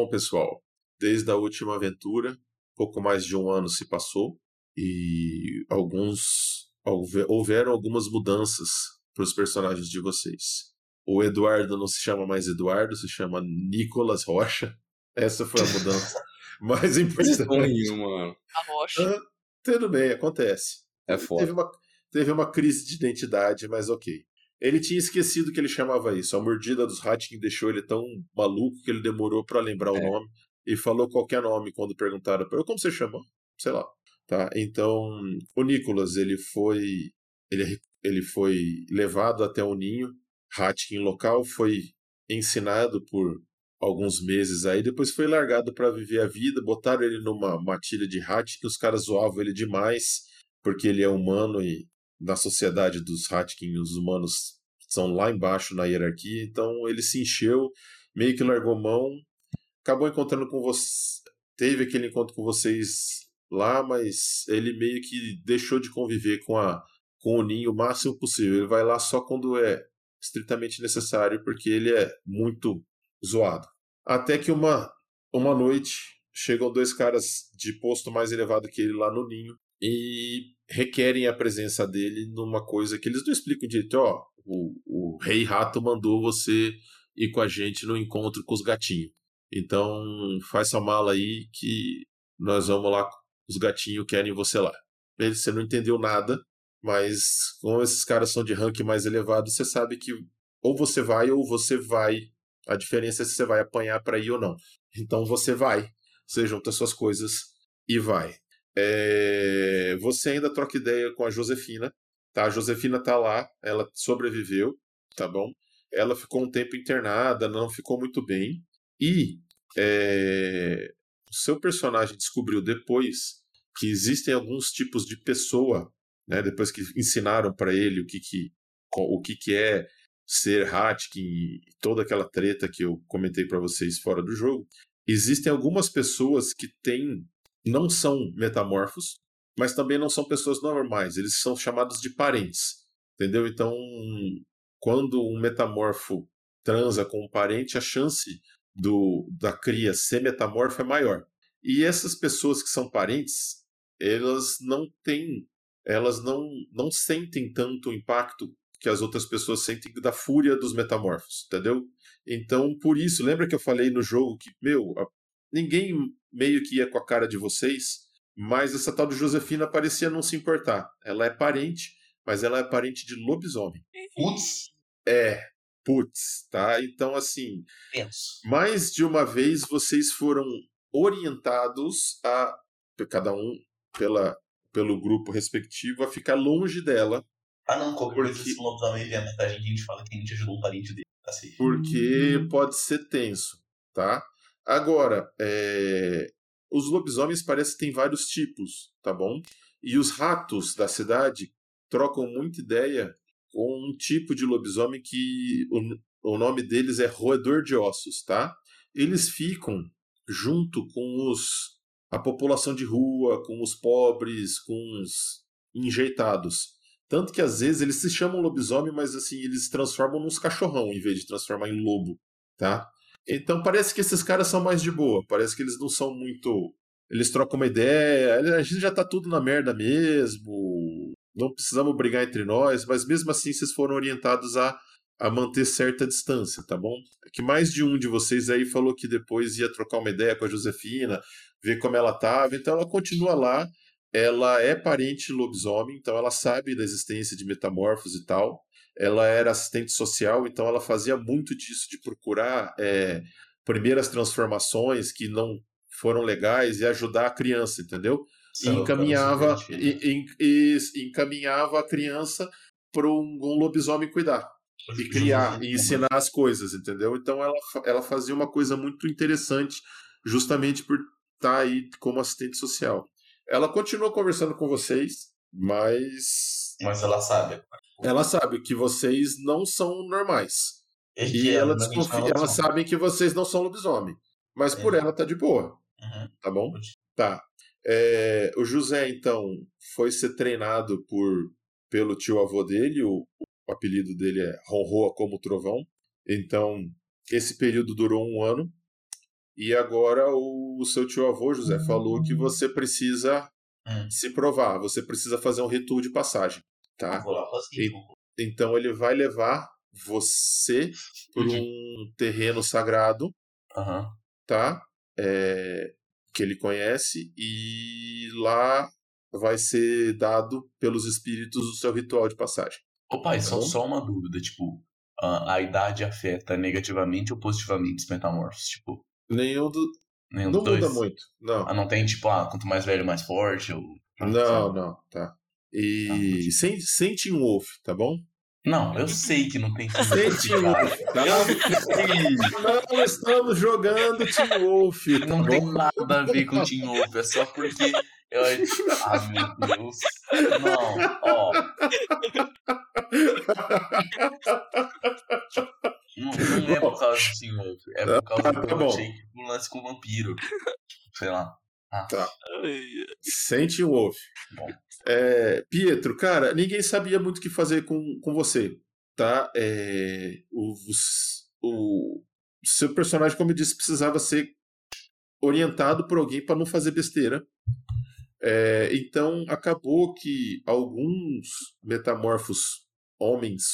Bom, pessoal, desde a última aventura, pouco mais de um ano se passou e alguns houveram algumas mudanças para os personagens de vocês. O Eduardo não se chama mais Eduardo, se chama Nicolas Rocha. Essa foi a mudança mais importante. mano. A Rocha. Ah, tudo bem, acontece. É foda. Teve uma, teve uma crise de identidade, mas ok. Ele tinha esquecido que ele chamava isso. A mordida dos Hatkin deixou ele tão maluco que ele demorou para lembrar o É. nome e falou qualquer nome quando perguntaram para ele como você chama? Sei lá. Tá? Então, o Nicolas, ele foi ele, ele foi levado até o ninho Hatkin local, foi ensinado por alguns meses aí, depois foi largado para viver a vida, botaram ele numa matilha de Hatkin, os caras zoavam ele demais, porque ele é humano e na sociedade dos Hatkin, os humanos são lá embaixo na hierarquia, então ele se encheu, meio que largou mão, acabou encontrando com você, teve aquele encontro com vocês lá, mas ele meio que deixou de conviver com a com o ninho o máximo possível. Ele vai lá só quando é estritamente necessário, porque ele é muito zoado. Até que uma uma noite chegam dois caras de posto mais elevado que ele lá no ninho e requerem a presença dele numa coisa que eles não explicam direito. Ó, o, o rei rato mandou você ir com a gente no encontro com os gatinhos. Então faz sua mala aí que nós vamos lá. Os gatinhos querem você lá. Você não entendeu nada, mas como esses caras são de ranking mais elevado, você sabe que ou você vai ou você vai. A diferença é se você vai apanhar para ir ou não. Então você vai. Você junta suas coisas e vai. É, Você ainda troca ideia com a Josefina, tá? A Josefina tá lá, ela sobreviveu, tá bom? Ela ficou um tempo internada, não ficou muito bem. E é, o seu personagem descobriu depois que existem alguns tipos de pessoa, né? Depois que ensinaram para ele o que que o que que é ser Hatkin e toda aquela treta que eu comentei para vocês fora do jogo, existem algumas pessoas que têm não são metamorfos, mas também não são pessoas normais. Eles são chamados de parentes, entendeu? Então, quando um metamorfo transa com um parente, a chance do da cria ser metamorfo é maior. E essas pessoas que são parentes, elas não têm, elas não não sentem tanto o impacto que as outras pessoas sentem da fúria dos metamorfos, entendeu? Então, por isso, lembra que eu falei no jogo que, meu, a- ninguém meio que ia com a cara de vocês, mas essa tal de Josefina parecia não se importar. Ela é parente, mas ela é parente de lobisomem. Putz, É, putz, tá? Então, assim, penso. mais de uma vez vocês foram orientados a, cada um pela, pelo grupo respectivo, a ficar longe dela, Ah não, qualquer coisa Porque- se o lobisomem matar a gente, a gente fala que a gente ajudou um parente dele. Tá safe. porque pode ser tenso, tá? Agora, é, os lobisomens parece que tem vários tipos, tá bom? E os ratos da cidade trocam muita ideia com um tipo de lobisomem que o, o nome deles é roedor de ossos, tá? Eles ficam junto com os a população de rua, com os pobres, com os enjeitados. Tanto que às vezes eles se chamam lobisomem, mas assim, eles transformam nos cachorrão em vez de transformar em lobo, tá? Então parece que esses caras são mais de boa, parece que eles não são muito. Eles trocam uma ideia, a gente já tá tudo na merda mesmo, não precisamos brigar entre nós, mas mesmo assim vocês foram orientados a, a manter certa distância, tá bom? É que mais de um de vocês aí falou que depois ia trocar uma ideia com a Josefina, ver como ela tava, então ela continua lá, ela é parente lobisomem, então ela sabe da existência de metamorfos e tal. Ela era assistente social, então ela fazia muito disso de procurar é, primeiras transformações que não foram legais e ajudar a criança, entendeu? E encaminhava, e, e- e encaminhava a criança para um, um lobisomem cuidar e criar e ensinar as coisas, entendeu? Então ela, ela fazia uma coisa muito interessante, justamente por estar aí como assistente social. Ela continua conversando com vocês, mas Mas ela sabe. Ela sabe que vocês não são normais. É E que ela realmente desconfia, é ela sabe que vocês não são lobisomem. Mas por É. ela tá de boa. Uhum. Tá bom? Tá. É, o José, então, foi ser treinado por pelo tio avô dele, o, o apelido dele é Ronroa como Trovão. Então, esse período durou um ano. E agora o, o seu tio avô, José, falou que você precisa Hum. se provar, você precisa fazer um ritual de passagem, tá? E- Então ele vai levar você por um terreno sagrado, Aham. tá? É, que ele conhece e lá vai ser dado pelos espíritos o seu ritual de passagem. Ô pai, só, Bom. só uma dúvida, tipo, a, a idade afeta negativamente ou positivamente os metamorfos? Tipo, Nenhum do... nenhum não muda muito, não. Ah, não tem, tipo, ah, quanto mais velho, mais forte? Ou... Não, não, tá. E entendi. sem, sem Team Wolf, tá bom? Não, eu sei que não tem Sem Team Wolf, tá? Não estamos jogando Team Wolf, tá Não bom? tem nada a ver com Team Wolf, é só porque eu. Ah, meu Deus. Não, ó. Não, não é por causa do Team Wolf, é por causa Tá do que eu bom. achei do lance com o vampiro. Sei lá. Sem Team Wolf. Bom. É, Pietro, cara, ninguém sabia muito o que fazer com, com você, tá? É, o, os- o seu personagem, como eu disse, precisava ser orientado por alguém para não fazer besteira. É, então acabou que alguns metamorfos homens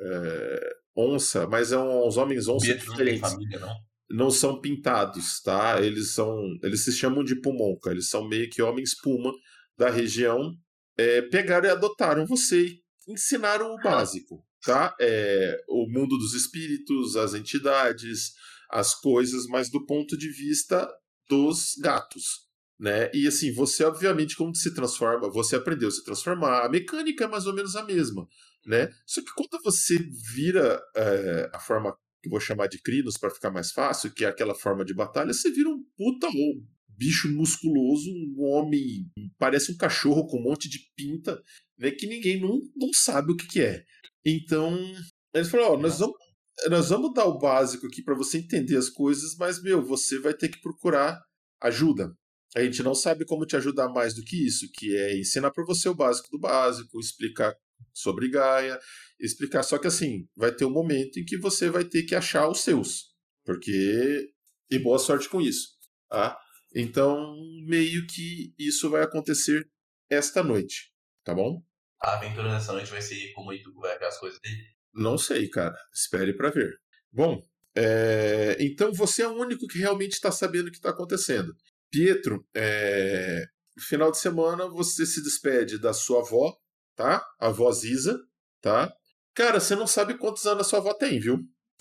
é, onça, mas é uns homens onça Pietro não tem diferentes família, não? Não são pintados, tá? Eles são, eles se chamam de pumonca, eles são meio que homens puma da região. É, pegaram e adotaram você, e ensinaram o básico, tá? É, o mundo dos espíritos, as entidades, as coisas, mas do ponto de vista dos gatos, né? E assim, você obviamente como se transforma, você aprendeu a se transformar, a mecânica é mais ou menos a mesma, né? Só que quando você vira é, a forma que vou chamar de crinos para ficar mais fácil, que é aquela forma de batalha, você vira um puta um bicho musculoso, um homem, parece um cachorro com um monte de pinta, né, que ninguém não, não sabe o que, que é. Então, eles falaram, ó, nós vamos nós vamos dar o básico aqui para você entender as coisas, mas meu, você vai ter que procurar ajuda. A gente não sabe como te ajudar mais do que isso, que é ensinar para você o básico do básico, explicar sobre Gaia, explicar. Só que assim, vai ter um momento em que você vai ter que achar os seus. Porque. E boa sorte com isso. Tá? Então, meio que isso vai acontecer esta noite. Tá bom? A aventura nessa noite vai ser como o Ituco vai ver as coisas dele. Não sei, cara. Espere para ver. Bom, é, então você é o único que realmente está sabendo o que está acontecendo. Pietro, é, no final de semana você se despede da sua avó, tá? A avó Ziza, tá? Cara, você não sabe quantos anos a sua avó tem, viu?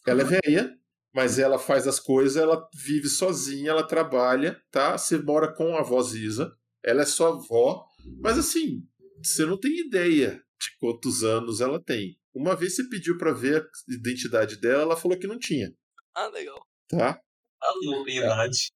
Ela é velha, mas ela faz as coisas, ela vive sozinha, ela trabalha, tá? Você mora com a avó Ziza, ela é sua avó, mas assim, você não tem ideia de quantos anos ela tem. Uma vez você pediu para ver a identidade dela, ela falou que não tinha, Ah, legal. tá? A não tem idade.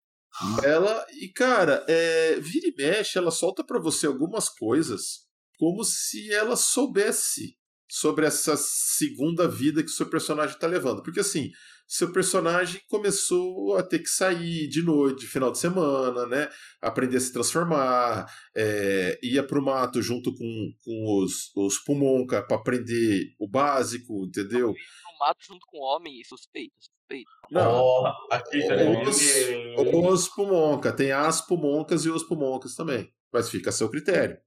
Ela, e cara, é, vira e mexe, ela solta pra você algumas coisas como se ela soubesse sobre essa segunda vida que o seu personagem tá levando. Porque assim, seu personagem começou a ter que sair de noite, de final de semana, né? Aprender a se transformar, é, ia pro mato junto com, com os, os Pumonca pra aprender o básico, entendeu? No mato junto com o homem e suspeita, suspeita. Não, Porra, aqui já Os, os Pumonca, tem as Pumoncas e os Pumoncas também. Mas fica a seu critério.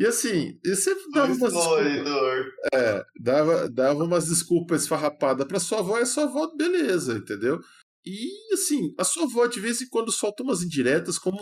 E assim, e você dava umas, desculpas, é, dava, dava umas desculpas esfarrapadas pra sua avó e a sua avó, beleza, entendeu? E assim, a sua avó de vez em quando solta umas indiretas como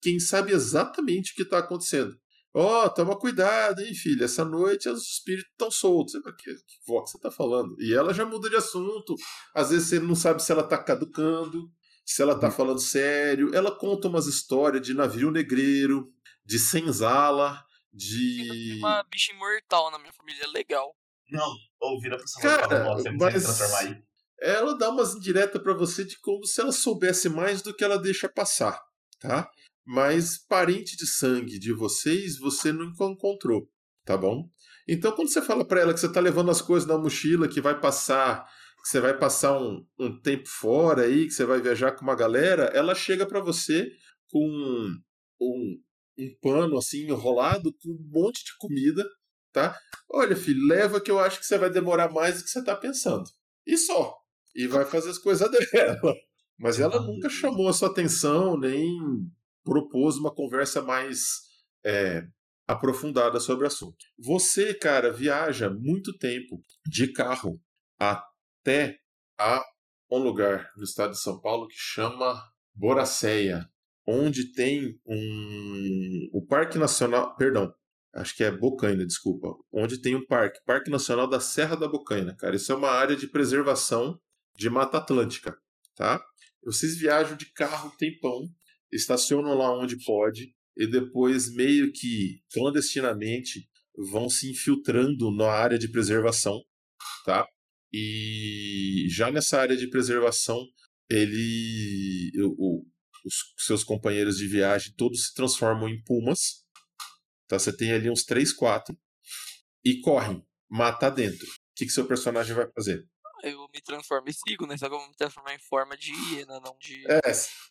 quem sabe exatamente o que tá acontecendo. Ó, toma cuidado, hein, filha. Essa noite os espíritos estão soltos. Você Que, que vó que você tá falando? E ela já muda de assunto. Às vezes você não sabe se ela tá caducando, se ela tá falando sério. Ela conta umas histórias de navio negreiro, de senzala, Tem de. uma bicha imortal na minha família, é legal. Não, ou vira pra Cara, Samuel você não mas- transformar aí. Ela dá umas indiretas pra você de como se ela soubesse mais do que ela deixa passar, tá? Mas parente de sangue de vocês, você nunca encontrou, tá bom? Então, quando você fala pra ela que você tá levando as coisas na mochila, que vai passar que você vai passar um, um tempo fora aí, que você vai viajar com uma galera, ela chega para você com um, um, pano assim enrolado com um monte de comida, tá? Olha, filho, leva que eu acho que você vai demorar mais do que você tá pensando. E só. E vai fazer as coisas dela. Mas ela nunca chamou a sua atenção, nem propôs uma conversa mais é, aprofundada sobre o assunto. Você, cara, viaja muito tempo de carro até a um lugar no estado de São Paulo que chama Boracéia, onde tem um o Parque Nacional, perdão, acho que é Bocaina, desculpa, onde tem um parque, Parque Nacional da Serra da Bocaina, cara. Isso é uma área de preservação de Mata Atlântica, tá? Vocês viajam de carro tempão, estacionam lá onde pode e depois meio que clandestinamente vão se infiltrando na área de preservação, tá? E já nessa área de preservação, ele o, os seus companheiros de viagem todos se transformam em pumas. Tá? Você tem ali uns 3, 4 e correm, mata dentro. O que, que seu personagem vai fazer? Eu me transformo e sigo, né? Só que eu vou me transformar em forma de hiena, não de. É,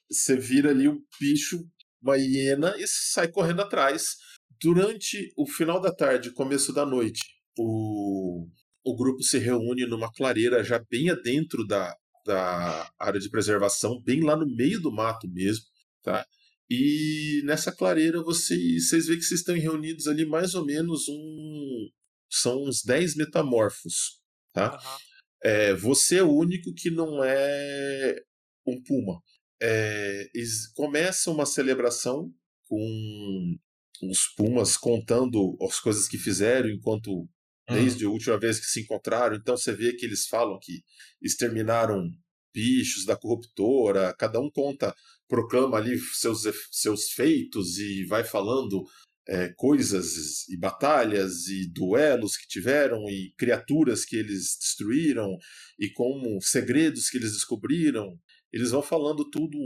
você vira ali um bicho, uma hiena, e sai correndo atrás. Durante o final da tarde, começo da noite, o, o grupo se reúne numa clareira já bem adentro da, da área de preservação, bem lá no meio do mato mesmo, tá? E nessa clareira vocês, vocês veem que vocês estão reunidos ali mais ou menos um. São uns 10 metamorfos, tá? Aham. É, você é o único que não é um puma. É, começa uma celebração com os pumas contando as coisas que fizeram enquanto desde a última vez que se encontraram. Então você vê que eles falam que exterminaram bichos da corruptora, cada um conta, proclama ali seus, seus feitos e vai falando é, coisas e batalhas e duelos que tiveram e criaturas que eles destruíram e como segredos que eles descobriram. Eles vão falando tudo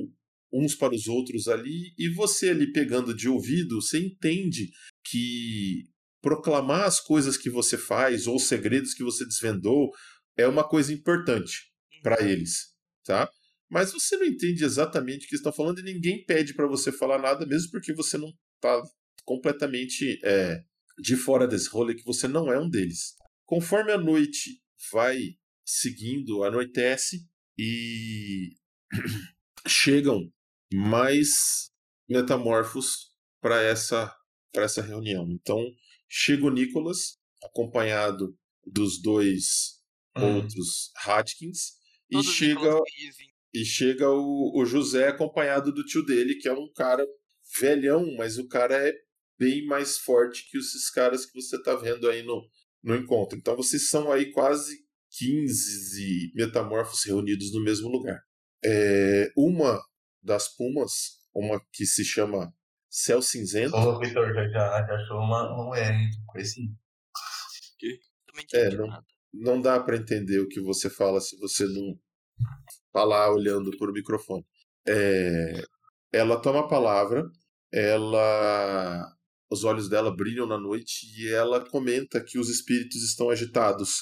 uns para os outros ali e você ali pegando de ouvido, você entende que proclamar as coisas que você faz ou os segredos que você desvendou é uma coisa importante para eles, tá? Mas você não entende exatamente o que estão falando e ninguém pede para você falar nada, mesmo porque você não está completamente é, de fora desse rolê, que você não é um deles. Conforme a noite vai seguindo, anoitece e chegam mais metamorfos para essa, pra essa reunião. Então, chega o Nicholas, acompanhado dos dois Hum. outros Hatkins, e Todos chega, e chega o, o José acompanhado do tio dele, que é um cara velhão, mas o cara é bem mais forte que esses caras que você tá vendo aí no, no encontro. Então vocês são aí quase 15 metamorfos reunidos no mesmo lugar. É, uma das pumas, uma que se chama Céu Cinzento, Ô, Vitor, já, já, já achou uma, um R, conheci. também É, não- nada. não dá para entender o que você fala se você não tá lá olhando por microfone. É, ela toma a palavra, ela, os olhos dela brilham na noite e ela comenta que os espíritos estão agitados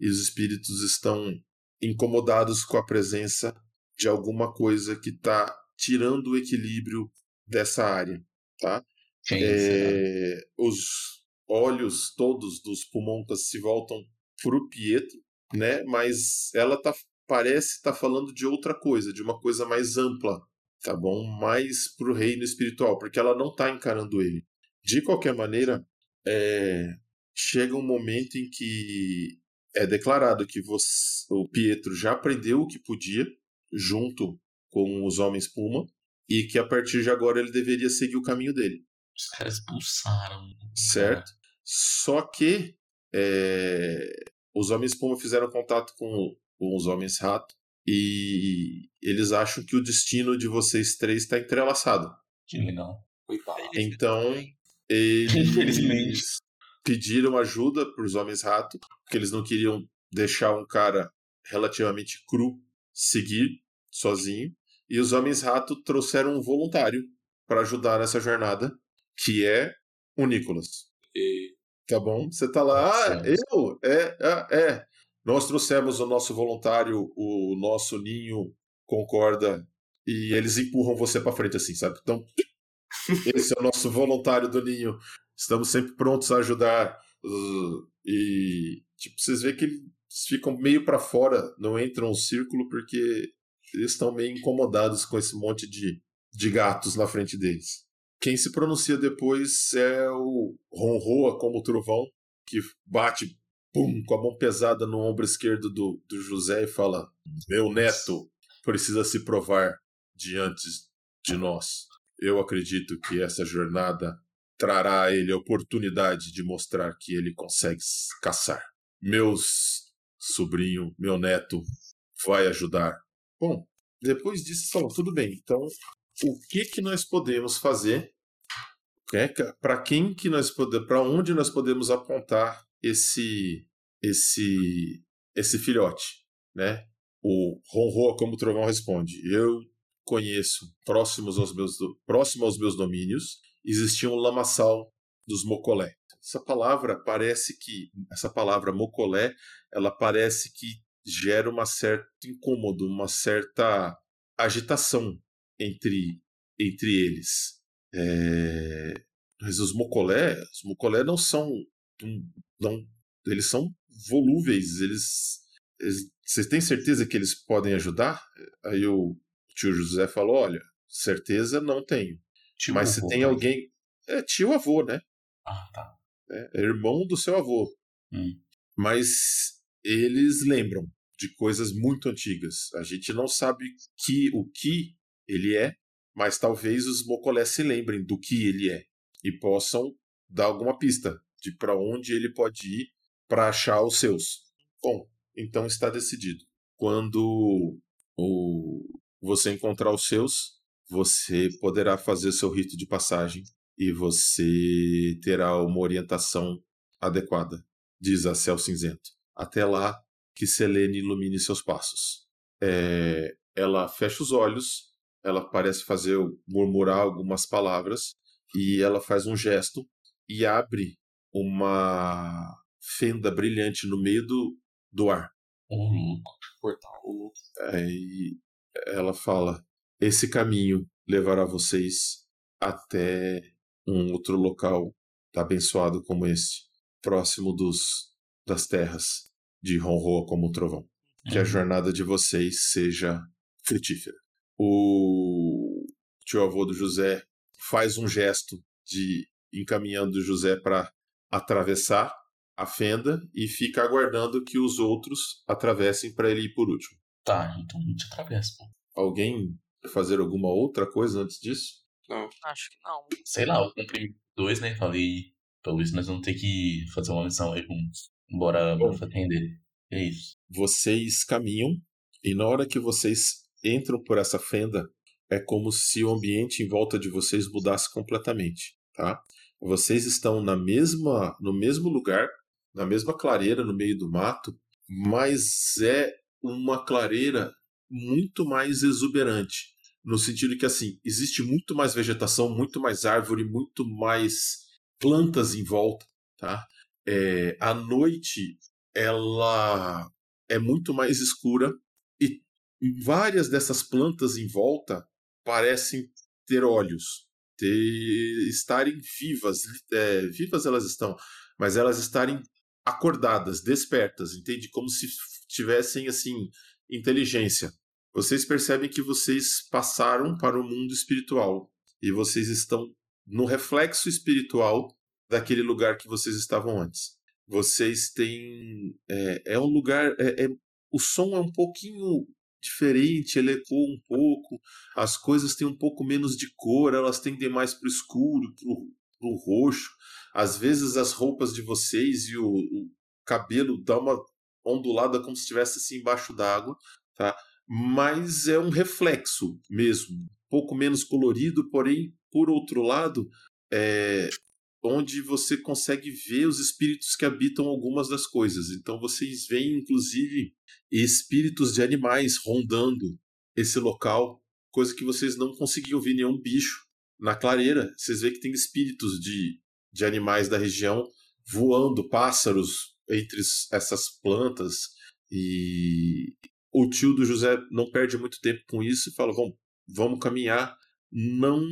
e os espíritos estão incomodados com a presença de alguma coisa que está tirando o equilíbrio dessa área, tá? Quem? É, os olhos todos dos Pumontas se voltam pro Pietro, né? Mas ela tá, parece estar falando de outra coisa, de uma coisa mais ampla, tá bom? Mais pro reino espiritual, porque ela não tá encarando ele. De qualquer maneira, é, chega um momento em que é declarado que você- o Pietro já aprendeu o que podia, junto com os homens Puma, e que a partir de agora ele deveria seguir o caminho dele Os caras expulsaram. certo? Só que é, os homens Puma fizeram contato com, com os homens Rato e eles acham que o destino de vocês três está entrelaçado. Que legal. Então. Eles Infelizmente. pediram ajuda para os homens Rato, porque eles não queriam deixar um cara relativamente cru seguir sozinho. E os homens Rato trouxeram um voluntário para ajudar nessa jornada, que é o Nicolas. E- Tá bom? Você tá lá, ah, eu? É, ah, é. Nós trouxemos o nosso voluntário, o nosso ninho concorda e eles empurram você para frente assim, sabe? Então, esse é o nosso voluntário do ninho. Estamos sempre prontos a ajudar. E tipo, vocês veem que eles ficam meio para fora, não entram no círculo porque eles estão meio incomodados com esse monte de, de gatos na frente deles. Quem se pronuncia depois é o Ronroa como o trovão, que bate pum, com a mão pesada no ombro esquerdo do, do José e fala: Meu neto precisa se provar diante de nós. Eu acredito que essa jornada trará a ele a oportunidade de mostrar que ele consegue caçar. Meus sobrinho, meu neto, vai ajudar. Bom, depois disso, falou, tudo bem. Então, o que que nós podemos fazer? É, para quem que nós podemos, para onde nós podemos apontar esse esse esse filhote, né? O Ronroa como o trovão responde: Eu conheço, próximos aos meus próximo aos meus domínios, existia um lamaçal dos mocolé. Essa palavra parece que essa palavra mocolé, ela parece que gera uma certa incômodo, uma certa agitação entre entre eles. É... Mas os mocolé, os mocolé não são não eles são volúveis, eles, eles vocês têm certeza que eles podem ajudar? Aí o tio José falou: olha, certeza não tenho. Tio Mas avô, se tem alguém. É tio avô, né? Ah, tá. É, é irmão do seu avô. Hum. Mas eles lembram de coisas muito antigas. A gente não sabe que, o que ele é, mas talvez os Mocolé se lembrem do que ele é e possam dar alguma pista de para onde ele pode ir para achar os seus. Bom, então está decidido. Quando o, você encontrar os seus, você poderá fazer seu rito de passagem e você terá uma orientação adequada, diz a Céu Cinzento. Até lá, que Selene ilumine seus passos. É, ela fecha os olhos, ela parece fazer murmurar algumas palavras e ela faz um gesto e abre uma fenda brilhante no meio do, do ar. Um portal. Aí ela fala: Esse caminho levará vocês até um outro local abençoado como este, próximo dos das terras de Ronroa como o trovão. Que a uhum. jornada de vocês seja frutífera. O tio avô do José faz um gesto de encaminhando o José para atravessar a fenda e fica aguardando que os outros atravessem para ele ir por último. Tá, então a gente atravessa. Alguém quer fazer alguma outra coisa antes disso? Não. Acho que não. Sei lá, eu cumpri dois, né? Falei, pelo visto nós vamos ter que fazer uma missão aí juntos. Bora, bora atender. É isso. Vocês caminham e na hora que vocês entram por essa fenda, é como se o ambiente em volta de vocês mudasse completamente, tá? Vocês estão na mesma, no mesmo lugar, na mesma clareira no meio do mato, mas é uma clareira muito mais exuberante, no sentido que assim, existe muito mais vegetação, muito mais árvore, muito mais plantas em volta, tá? É, a noite ela é muito mais escura e várias dessas plantas em volta parecem ter olhos, ter, estarem vivas, é, vivas elas estão, mas elas estarem acordadas, despertas, entende? Como se tivessem assim inteligência. Vocês percebem que vocês passaram para o mundo espiritual e vocês estão no reflexo espiritual daquele lugar que vocês estavam antes. Vocês têm é, é um lugar é, é, o som é um pouquinho diferente, ele ecoa um pouco, as coisas têm um pouco menos de cor, elas tendem mais para o escuro, para o roxo. Às vezes as roupas de vocês e o, o cabelo dá uma ondulada como se estivesse assim embaixo d'água, tá? Mas é um reflexo mesmo, um pouco menos colorido, porém, por outro lado, é onde você consegue ver os espíritos que habitam algumas das coisas. Então vocês veem, inclusive, espíritos de animais rondando esse local, coisa que vocês não conseguiam ver nenhum bicho na clareira. Vocês veem que tem espíritos de, de animais da região voando, pássaros entre essas plantas, E o tio do José não perde muito tempo com isso e fala: vamos, vamos caminhar, não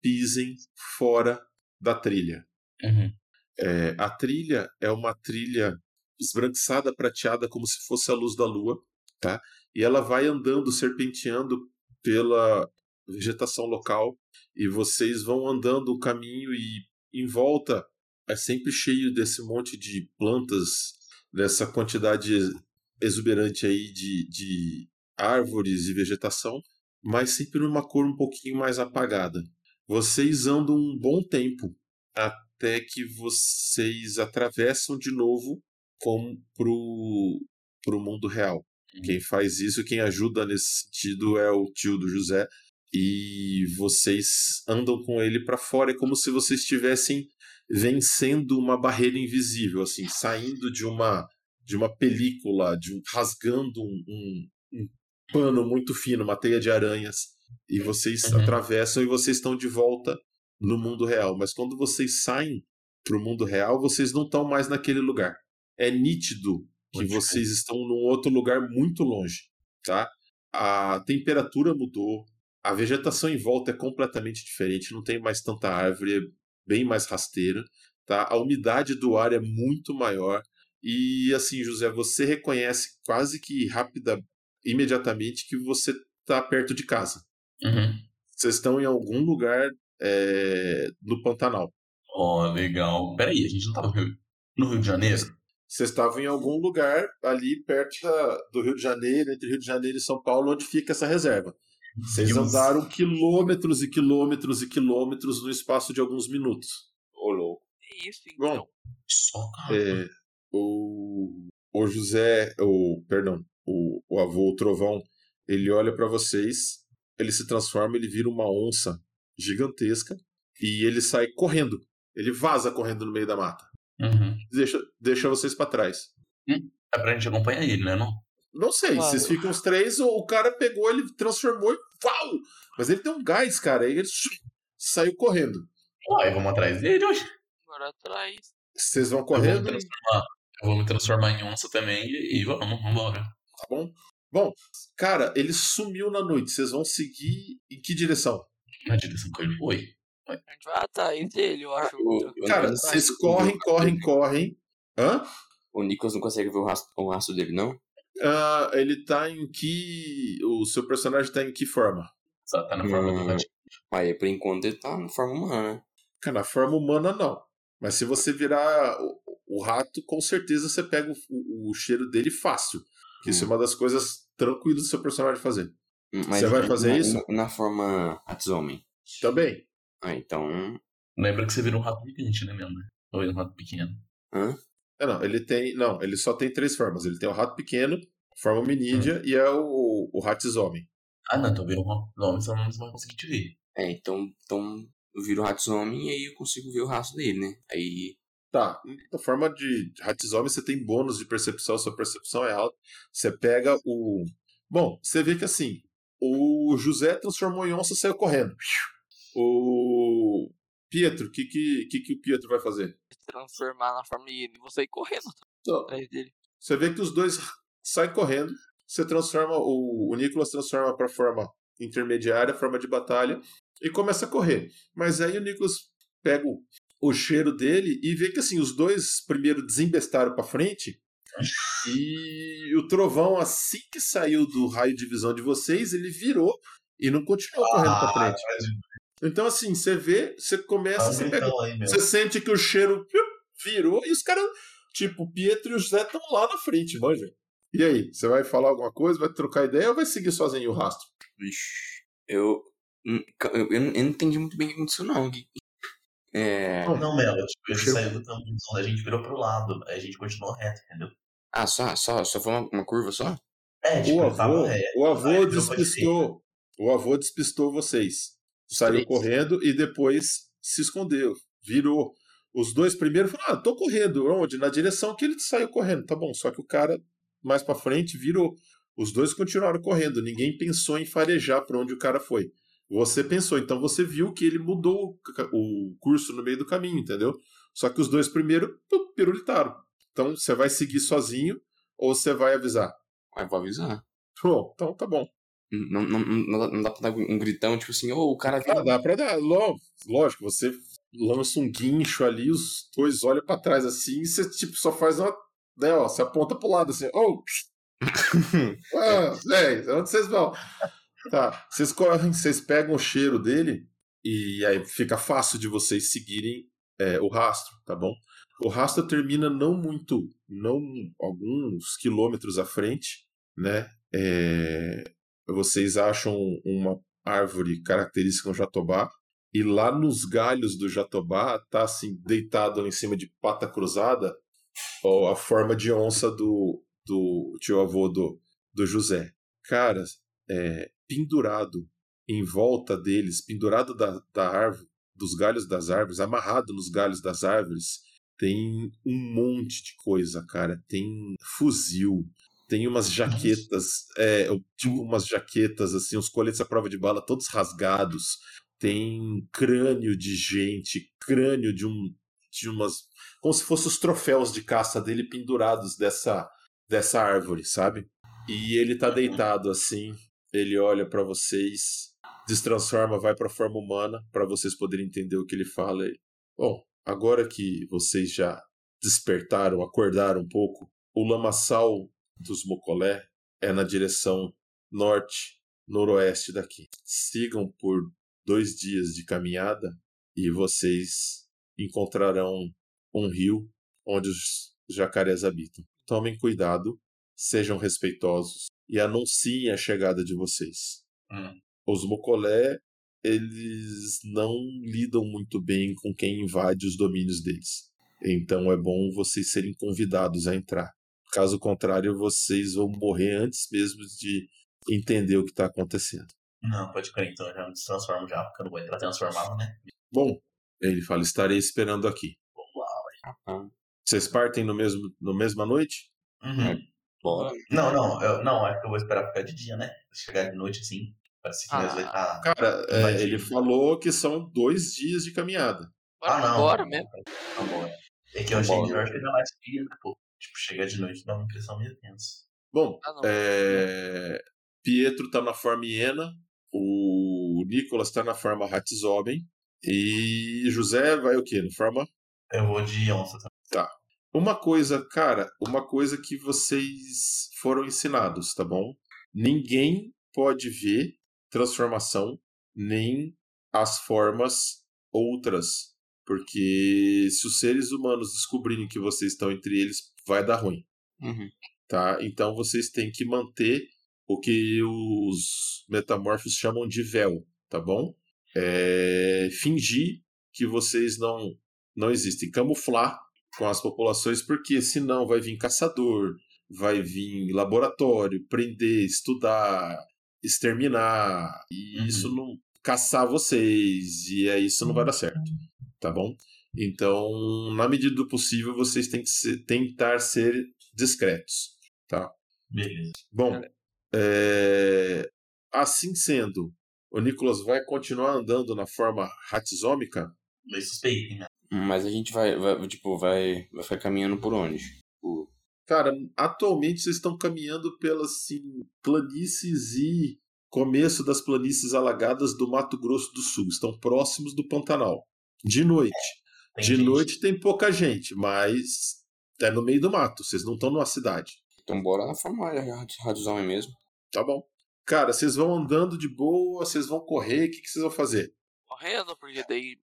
pisem fora da trilha. Uhum. É, a trilha é uma trilha esbranquiçada, prateada, como se fosse a luz da lua, tá? E ela vai andando, serpenteando pela vegetação local e vocês vão andando o caminho e em volta é sempre cheio desse monte de plantas, dessa quantidade exuberante aí de, de árvores e vegetação, mas sempre numa cor um pouquinho mais apagada. Vocês andam um bom tempo até que vocês atravessam de novo como pro, pro mundo real. Quem faz isso, quem ajuda nesse sentido é o tio do José. E vocês andam com ele para fora. É como se vocês estivessem vencendo uma barreira invisível, assim, saindo de uma de uma película, de um, rasgando um, um, um pano muito fino, uma teia de aranhas, e vocês Uhum. atravessam e vocês estão de volta no mundo real. Mas quando vocês saem para o mundo real, vocês não estão mais naquele lugar. É nítido que vocês estão num outro lugar muito longe, tá? A temperatura mudou, a vegetação em volta é completamente diferente, não tem mais tanta árvore, é bem mais rasteira, tá? A umidade do ar é muito maior e assim, José, você reconhece quase que rápida, imediatamente que você está perto de casa. Uhum. Vocês estão em algum lugar é, no Pantanal. Ó, legal. Peraí, a gente não tava no Rio, no Rio de Janeiro? Vocês estavam em algum lugar ali perto da- do Rio de Janeiro, entre Rio de Janeiro e São Paulo, onde fica essa reserva. Vocês Deus. andaram quilômetros e quilômetros e quilômetros no espaço de alguns minutos. Ô, louco. Isso, então. Bom, Só, é, o, o José, o perdão, o, o avô o Trovão, ele olha pra vocês, ele se transforma, ele vira uma onça gigantesca e ele sai correndo. Ele vaza correndo no meio da mata. Uhum. Deixa, deixa vocês pra trás. É pra gente acompanhar ele, né? Não? Não sei, Claro. vocês ficam os três, o, o cara pegou, ele transformou e uau! Mas ele tem um gás, cara, aí ele saiu correndo. Uai, vamos atrás dele hoje. Agora atrás. Vocês vão Eu vou, correndo, me transformar, eu vou me transformar em onça também e, e vamos, vambora. tá bom? Bom, cara, ele sumiu na noite. Vocês vão seguir em que direção? Na direção que ele foi. A gente vai atrás dele, eu acho. O- o Cara, Nicolas- vocês correm, correm, correm. Hã? O Nicholas não consegue ver o rastro, o rastro dele, não? Ah, ele tá em que. O seu personagem tá em que forma? Só tá na forma do Hum. ratinho. Aí, por enquanto, ele tá na forma humana, né? Cara, na forma humana não. Mas se você virar o, o rato, com certeza você pega o, o- o cheiro dele fácil. Que Isso é uma das coisas tranquilas do seu personagem fazer. Mas Você vai fazer na- isso? Na, na forma Atsomem. Também. Ah, então. Lembra que você vira um rato gigante, né, mesmo? né? Ou é um rato pequeno. Hã? É, não, ele tem. Não, ele só tem três formas. Ele tem o rato pequeno, forma hominídea e é o, o ratizomem. Ah, não, então vira um rato. Não, você não vai conseguir te ver. É, então, então eu viro o Hatsomem e aí eu consigo ver o rastro dele, né? Aí. Tá, na forma de ratizomem você tem bônus de percepção, sua percepção é alta. Você pega o. Bom, você vê que assim, o José transformou em onça e saiu correndo. O Pietro, o que, que, que, que o Pietro vai fazer? Transformar na forma dele e você ir correndo Só, atrás dele. Você vê que os dois saem correndo. Você transforma. O, o Nicolas transforma para forma intermediária, forma de batalha, e começa a correr. Mas aí o Nicolas pega o, o cheiro dele e vê que assim, os dois primeiro desembestaram para frente. E o trovão, assim que saiu do raio de visão de vocês, ele virou e não continuou correndo para frente. Então, assim, você vê, você começa, você, pega, você sente que o cheiro virou e os caras, tipo, o Pietro e o José estão lá na frente, manja. E aí, você vai falar alguma coisa, vai trocar ideia ou vai seguir sozinho o rastro? Vixe. Eu. hum, Eu, eu não eu não entendi muito bem o que aconteceu, não. É. Não, Melo, tipo, ele saiu do campo de visão, a gente virou pro lado, aí a gente continuou reto, entendeu? Ah, só, só, só foi uma, uma curva só? É, tipo, O ele tava avô, reto. o avô pra despistou. O avô despistou vocês. Saiu três. correndo e depois se escondeu. Virou. Os dois primeiros falaram: Ah, tô correndo. Onde? Na direção que ele saiu correndo. Tá bom. Só que o cara mais pra frente virou. Os dois continuaram correndo. Ninguém pensou em farejar pra onde o cara foi. Você pensou, então você viu que ele mudou o curso no meio do caminho, entendeu? Só que os dois primeiros pum, pirulitaram. Então você vai seguir sozinho ou você vai avisar? Mas vou avisar. Bom, então tá bom. Não, não, não, não dá- pra dar um gritão, tipo assim, ô, o cara Ah, dá pra dar. Lógico, você lança um guincho ali, os dois olham pra trás assim, e você tipo, só faz uma. Né, ó, você aponta pro lado assim, ô! ah, véi, onde vocês vão? Tá, vocês correm, vocês pegam o cheiro dele e aí fica fácil de vocês seguirem é, o rastro, tá bom? O rastro termina não muito, não alguns quilômetros à frente, né? É, vocês acham uma árvore característica do jatobá e lá nos galhos do jatobá tá assim deitado em cima de pata cruzada a forma de onça do, do tio avô do, do José. Cara, é, pendurado em volta deles, pendurado da, da árvore, dos galhos das árvores, amarrado nos galhos das árvores, tem um monte de coisa, cara. Tem fuzil, tem umas jaquetas, é, tipo umas jaquetas, assim, uns coletes à prova de bala todos rasgados. Tem crânio de gente, crânio de um. de umas. como se fossem os troféus de caça dele pendurados dessa, dessa árvore, sabe? E ele tá deitado assim, ele olha para vocês, destransforma, vai para forma humana, para vocês poderem entender o que ele fala. Bom, agora que vocês já despertaram, acordaram um pouco, o lamaçal dos Mocolé é na direção norte, noroeste daqui. Sigam por dois dias de caminhada e vocês encontrarão um rio onde os jacarés habitam. Tomem cuidado, sejam respeitosos e anunciem a chegada de vocês. Hum. Os Mocolé, eles não lidam muito bem com quem invade os domínios deles. Então é bom vocês serem convidados a entrar. Caso contrário, vocês vão morrer antes mesmo de entender o que está acontecendo. Não, pode crer, então eu já me transformo já, porque eu não vou entrar transformado, né? Bom, ele fala: estarei esperando aqui. Vocês partem no mesmo, no mesma noite? Uhum. bora. Não, não, eu, não, é que eu vou esperar ficar de dia, né? Chegar de noite assim, parece que Ah. Ah, Cara, é, ele falou que são dois dias de caminhada. Bora ah, não. embora mesmo. Tá bom. É que eu achei Bora. melhor chegar mais frio, né, pô. Tipo, chegar de noite dá uma impressão meio tensa. Bom, Ah, não. é, Pietro tá na forma hiena, o Nicolas tá na forma Ratzoben e José vai o quê? Na forma Eu vou de onça também. Uma coisa, cara, uma coisa que vocês foram ensinados, tá bom? Ninguém pode ver transformação nem as formas outras, porque se os seres humanos descobrirem que vocês estão entre eles, vai dar ruim, Uhum. tá? Então vocês têm que manter o que os metamorfos chamam de véu, tá bom? É, fingir que vocês não não existem, camuflar com as populações, porque senão vai vir caçador, vai vir laboratório, prender, estudar, exterminar, e Uhum. isso não caçar vocês, e aí isso não vai dar certo, tá bom? Então, na medida do possível, vocês têm que ser- tentar ser discretos, tá? Beleza. Bom, é, assim sendo, o Nicolas vai continuar andando na forma ratizômica? Meio suspeito, hein, né? Mas a gente vai, vai, tipo, vai, vai ficar caminhando por onde? Tipo, Cara, atualmente vocês estão caminhando pelas assim, planícies e começo das planícies alagadas do Mato Grosso do Sul. Estão próximos do Pantanal. De noite. Tem De gente. noite tem pouca gente, mas é no meio do mato. Vocês não estão numa cidade. então bora na forma radiozão mesmo. Tá bom. Cara, vocês vão andando de boa, vocês vão correr, o que, que vocês vão fazer? Correndo, porque daí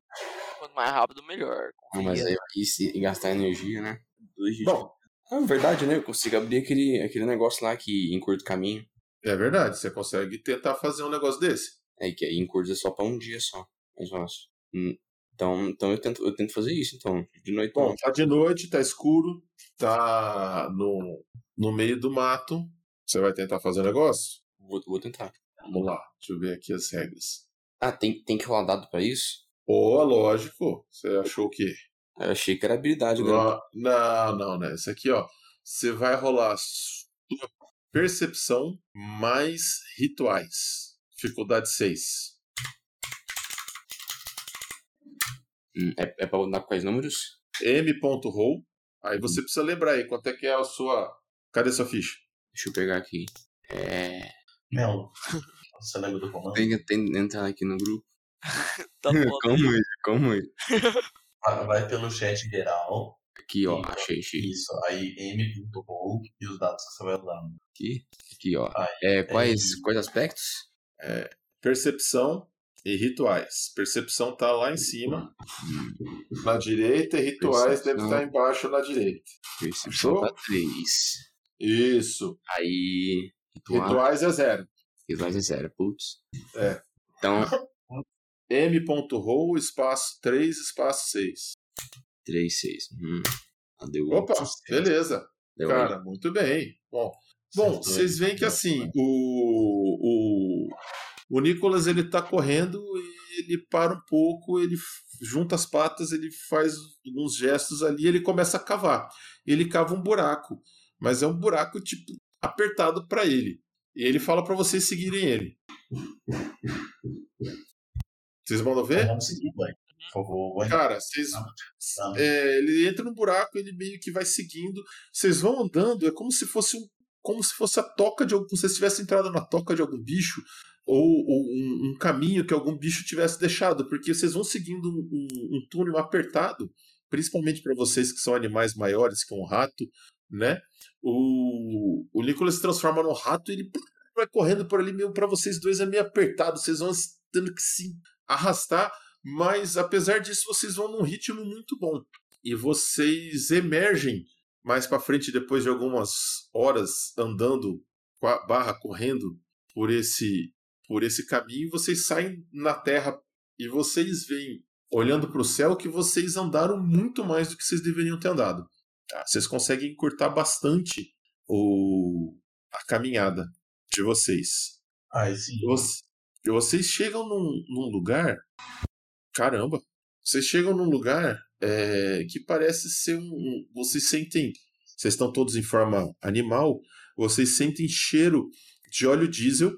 quanto mais rápido, melhor. Mas aí vai se gastar energia, né? Dois dias. Bom, Ah, verdade, né? Eu consigo abrir aquele, aquele negócio lá que encurta o caminho. é verdade, você consegue tentar fazer um negócio desse. É que aí encurta só pra um dia só. Mais fácil. Hum, Então, então eu, tento, eu tento fazer isso, então. De noite Bom, tá de noite, tá escuro, tá no, no meio do mato. Você vai tentar fazer o negócio? Vou, vou tentar. Vamos lá, deixa eu ver aqui as regras. Ah, tem, tem que rolar dado pra isso? Pô, lógico. Você achou o quê? Eu achei que era habilidade, galera. Não, não, não. Isso aqui, ó. Você vai rolar sua percepção mais rituais. Dificuldade 6. Hum, é, é pra botar quais números? M.roll. Aí você precisa lembrar aí quanto é que é a sua. Cadê sua ficha? Deixa eu pegar aqui. É. Mel, você lembra do comando? Tem que entrar aqui no grupo. Tá foda. calma aí, calma aí. Vai- pelo chat geral. Aqui, ó. Sim. Achei, achei. Isso, aí m.roll e os dados que você vai usar. Aqui, aqui, ó. Aí, É, quais, tem- quais aspectos? Percepção e rituais. Percepção tá lá em cima, na direita, e rituais deve Percepção. estar embaixo na direita. Percepção Achou? tá 3. Isso. Aí. Ritual. Rituais é zero. Rituais é zero, putz. É. Então, M.roll, espaço 3, espaço 6. 3, 6. Hum. Ah, Opa, beleza. Deu Cara, muito bem. Bom, bom Vocês veem que assim, o, o, o Nicolas ele tá correndo, ele para um pouco, ele junta as patas, ele faz uns gestos ali, ele começa a cavar. Ele cava um buraco, mas é um buraco tipo apertado para ele. E ele fala para vocês seguirem ele. Vocês vão ver? Vamos seguir, vai. Por favor, vai. Cara, vocês é, ele entra no buraco, ele meio que vai seguindo. Vocês vão andando, é como se fosse um, como se fosse a toca de algum, como se vocês tivessem entrado na toca de algum bicho ou, ou um, um caminho que algum bicho tivesse deixado, porque vocês vão seguindo um, um- um túnel apertado, principalmente para vocês que são animais maiores que um rato, né? O, o Nicolas se transforma num rato e ele vai correndo por ali meio para vocês dois é meio apertado, vocês vão tendo que se arrastar, mas apesar disso vocês vão num ritmo muito bom e vocês emergem mais para frente depois de algumas horas andando barra correndo por esse por esse caminho vocês saem na terra e vocês veem olhando para o céu que vocês andaram muito mais do que vocês deveriam ter andado tá? vocês conseguem encurtar bastante o a caminhada de vocês Aí sim. Voc- vocês chegam num, num lugar. Caramba! Vocês chegam num lugar é, que parece ser um. um- Vocês sentem. Vocês estão todos em forma animal. Vocês sentem cheiro de óleo diesel.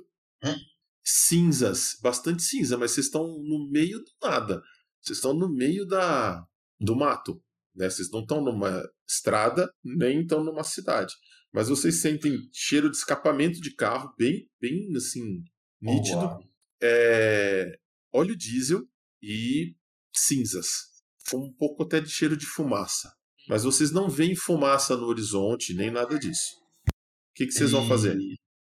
Hum? Cinzas. Bastante cinza, mas vocês estão no meio do nada. Vocês estão no meio da, do mato. Né? Vocês não estão numa estrada, nem estão numa cidade. Mas vocês sentem cheiro de escapamento de carro, bem, bem assim, nítido. É, óleo diesel e cinzas. Um pouco até de cheiro de fumaça. Mas vocês não veem fumaça no horizonte, nem nada disso. O que, que vocês vão fazer?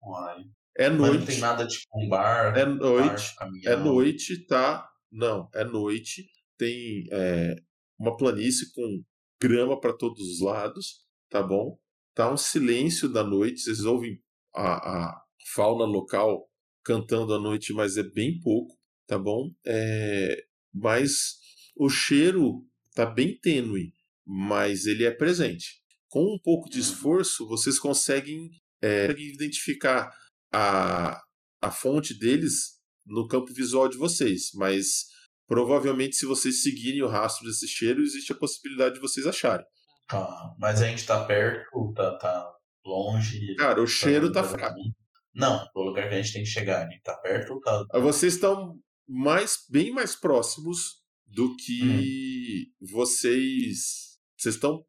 Uai. É Mas não noite. tem nada tipo um bar. É bar, noite. caminhão. É noite, tá? Não, é noite. Tem é, uma planície com grama para todos os lados, tá bom? Tá um silêncio da noite. Vocês ouvem a, a fauna local cantando à noite, mas é bem pouco, tá bom? É, mas o cheiro tá bem tênue, mas ele é presente. Com um pouco de esforço, vocês conseguem, é, conseguem identificar a, a fonte deles no campo visual de vocês, mas provavelmente se vocês seguirem o rastro desse cheiro, existe a possibilidade de vocês acharem. Tá. Mas a gente tá perto, tá, tá longe. Cara, o cheiro tá do fraco. Não, pro lugar que a gente tem que chegar. A gente tá perto ou tá. Vocês estão mais, bem mais próximos do que vocês. Vocês estão.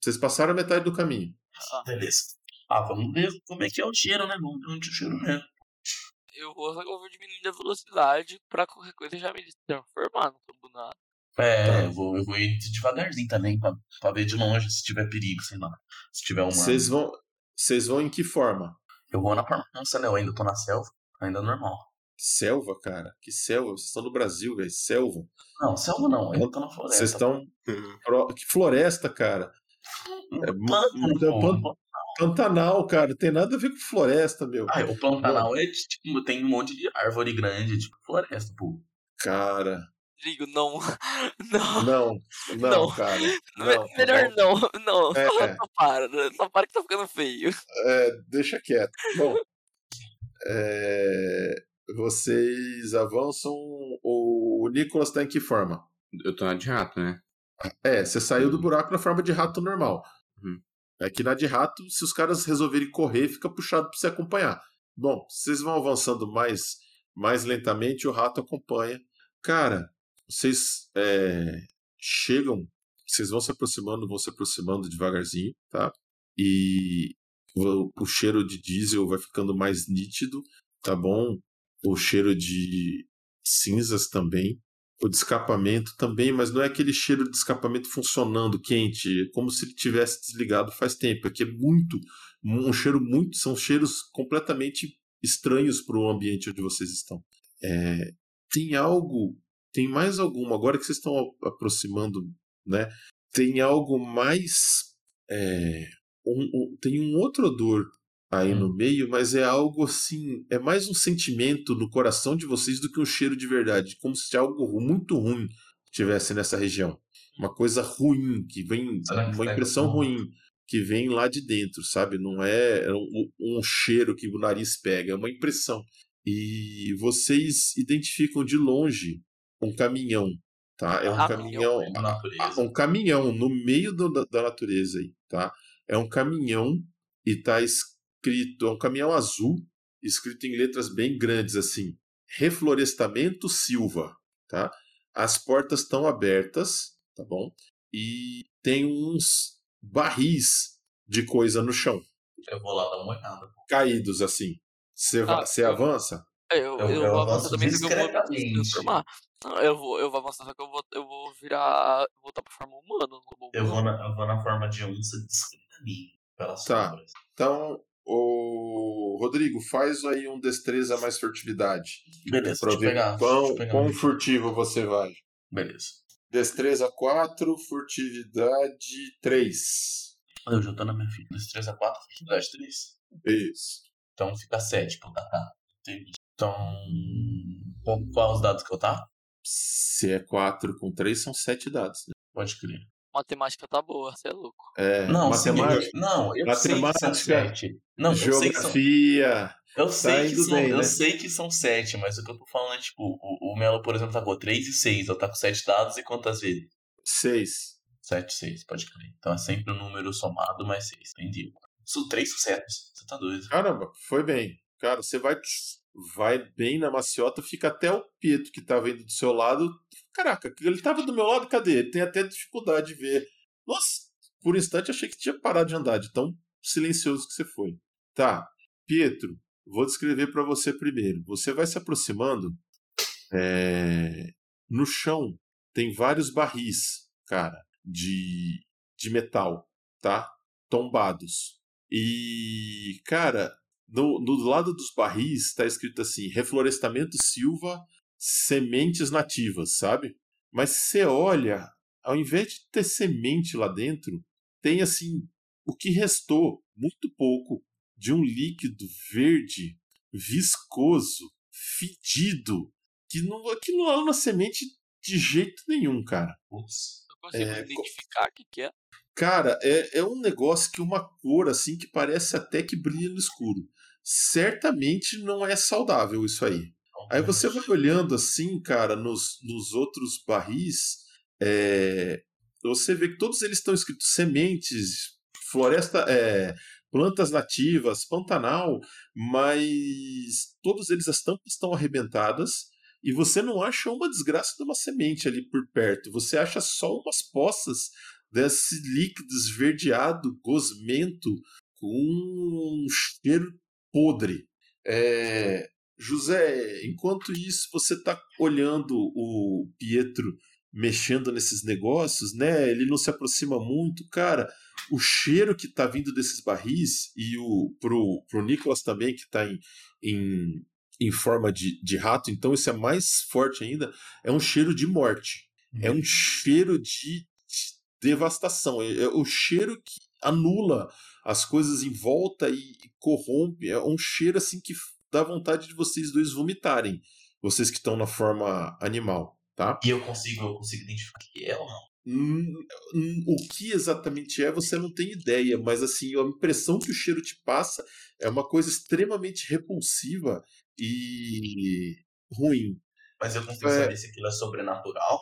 Vocês passaram a metade do caminho. Beleza. Ah, vamos ver como é que é o cheiro, né? Vamos ver onde o cheiro é. Eu vou, eu vou diminuindo a velocidade pra qualquer coisa já me transformar no campo nada. É, Tá. eu, vou, eu vou ir devagarzinho também, pra, pra ver de longe se tiver perigo, sei lá. Se tiver uma. Vocês vão. Vocês vão em que forma? Eu vou na farmácia, né? Eu ainda tô na selva, ainda normal. Selva, cara? Que selva? Vocês estão no Brasil, velho. Selva. Não, selva não, eu tô na floresta. Vocês estão. pro- Que floresta, cara. É, Pântano, é Pantanal, cara. Tem nada a ver com floresta, meu. Ah, o Pantanal é tipo, tem um monte de árvore grande, tipo floresta, pô. Cara. Rodrigo, não. Não. Não, não, Não. cara. Não, Melhor bom? não. Não. É, Só, é. só para. né? Só para que tá ficando feio. É, deixa quieto. Bom, é, vocês avançam. O Nicolas tá em que forma? Eu tô na de rato, né? É, você saiu do buraco na forma de rato normal. Uhum. É que na de rato, se os caras resolverem correr, fica puxado pra você acompanhar. Bom, vocês vão avançando mais, mais lentamente, o rato acompanha. Cara, vocês é, chegam, vocês vão se aproximando, vão se aproximando devagarzinho, tá? E o, cheiro de diesel vai ficando mais nítido, tá bom? O cheiro de cinzas também. O de escapamento também, mas não é aquele cheiro de escapamento funcionando quente, é como se ele tivesse desligado faz tempo. Aqui é muito, um cheiro muito, são cheiros completamente estranhos para o ambiente onde vocês estão. É, tem algo, tem mais alguma, agora que vocês estão aproximando, né? Tem algo mais. É, um, um, tem um outro odor aí hum. no meio, mas é algo assim, é mais um sentimento no coração de vocês do que um cheiro de verdade, como se algo muito ruim tivesse nessa região. Uma coisa ruim, que vem, uma impressão ruim que vem lá de dentro, sabe? Não é um, um cheiro que o nariz pega, é uma impressão. E vocês identificam de longe um caminhão, tá? É um ah, caminhão, um caminhão no meio do, da, da natureza aí, tá? É um caminhão e tá escrito, é um caminhão azul, escrito em letras bem grandes assim, Reflorestamento Silva, tá? As portas estão abertas, tá bom? E tem uns barris de coisa no chão. Eu vou lá dar uma olhada. Caídos assim. Você ah, avança? Eu, eu, eu, vou avançar também, só que eu vou transformar. Eu vou, eu vou avançar, só que eu vou, eu vou virar. voltar pra forma humana. Eu vou, na, eu vou na forma de onça discretamente. Pelas tá. Sombras. Então, o Rodrigo, faz aí um destreza mais furtividade. Beleza, pra ver pegar, quão, quão furtivo você vai. Beleza. Destreza 4, furtividade 3. Eu já tô na minha ficha. Destreza 4, furtividade 3. Isso. Então fica 7 pro Tatá. Entendi. Então. Qual os dados que eu tá? Se é 4 com 3, são 7 dados. Né? Pode crer. Matemática tá boa, você é louco. É, não, matemática. Não, eu matemática, sei que são Não, geografia. Eu sei, tá que são, bem, eu né? sei que são sete, mas o que eu tô falando é tipo, o, o Melo, por exemplo, tá com 3 e 6. Eu tá com 7 dados e quantas vezes? 6. 7, 6, pode crer. Então é sempre o um número somado mais 6, entendi. São 3 sucessos. Você tá doido. Caramba, foi bem. Cara, você vai vai bem na maciota, fica até o Pietro que tá vendo do seu lado. Caraca, ele tava do meu lado, cadê? Ele tem até dificuldade de ver. Nossa, por um instante achei que tinha parado de andar, de tão silencioso que você foi. Tá, Pietro, vou descrever para você primeiro. Você vai se aproximando. É... No chão tem vários barris, cara, de, de metal, tá? Tombados. E, cara, no, no lado dos barris está escrito assim: reflorestamento Silva, sementes nativas, sabe? Mas você olha, ao invés de ter semente lá dentro, tem assim o que restou, muito pouco, de um líquido verde, viscoso, fedido, que não, aquilo não é uma semente de jeito nenhum, cara. Não consigo é, identificar o que, que é. Cara, é, é um negócio que uma cor assim que parece até que brilha no escuro. Certamente não é saudável isso aí. Aí você vai olhando assim, cara, nos, nos outros barris, é, você vê que todos eles estão escritos sementes, floresta, é, plantas nativas, Pantanal, mas todos eles as tampas estão arrebentadas e você não acha uma desgraça de uma semente ali por perto. Você acha só umas poças desse líquido esverdeado, gosmento, com um cheiro podre. É, José, enquanto isso você está olhando o Pietro mexendo nesses negócios, né? Ele não se aproxima muito, cara. O cheiro que está vindo desses barris e o pro, pro Nicolas também que está em, em, em forma de, de rato, então isso é mais forte ainda. É um cheiro de morte. Uhum. É um cheiro de devastação. É, é o cheiro que anula as coisas em volta e corrompe. É um cheiro assim que dá vontade de vocês dois vomitarem. Vocês que estão na forma animal, tá? E eu consigo, eu consigo identificar o que é ou não? Hum, hum, o que exatamente é, você não tem ideia, mas assim, a impressão que o cheiro te passa é uma coisa extremamente repulsiva e ruim. Mas eu consigo é... saber se aquilo é sobrenatural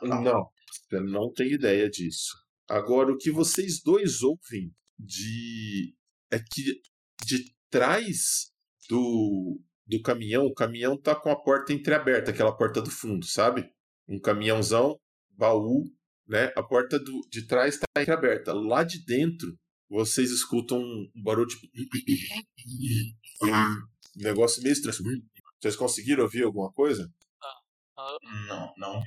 é natural. Não, você não tem ideia disso. Agora, o que vocês dois ouvem de é que de trás do, do caminhão, o caminhão tá com a porta entreaberta, aquela porta do fundo, sabe? Um caminhãozão, baú, né? A porta do, de trás está entreaberta. Lá de dentro vocês escutam um barulho tipo. um negócio meio estranho. Vocês conseguiram ouvir alguma coisa? Não, não.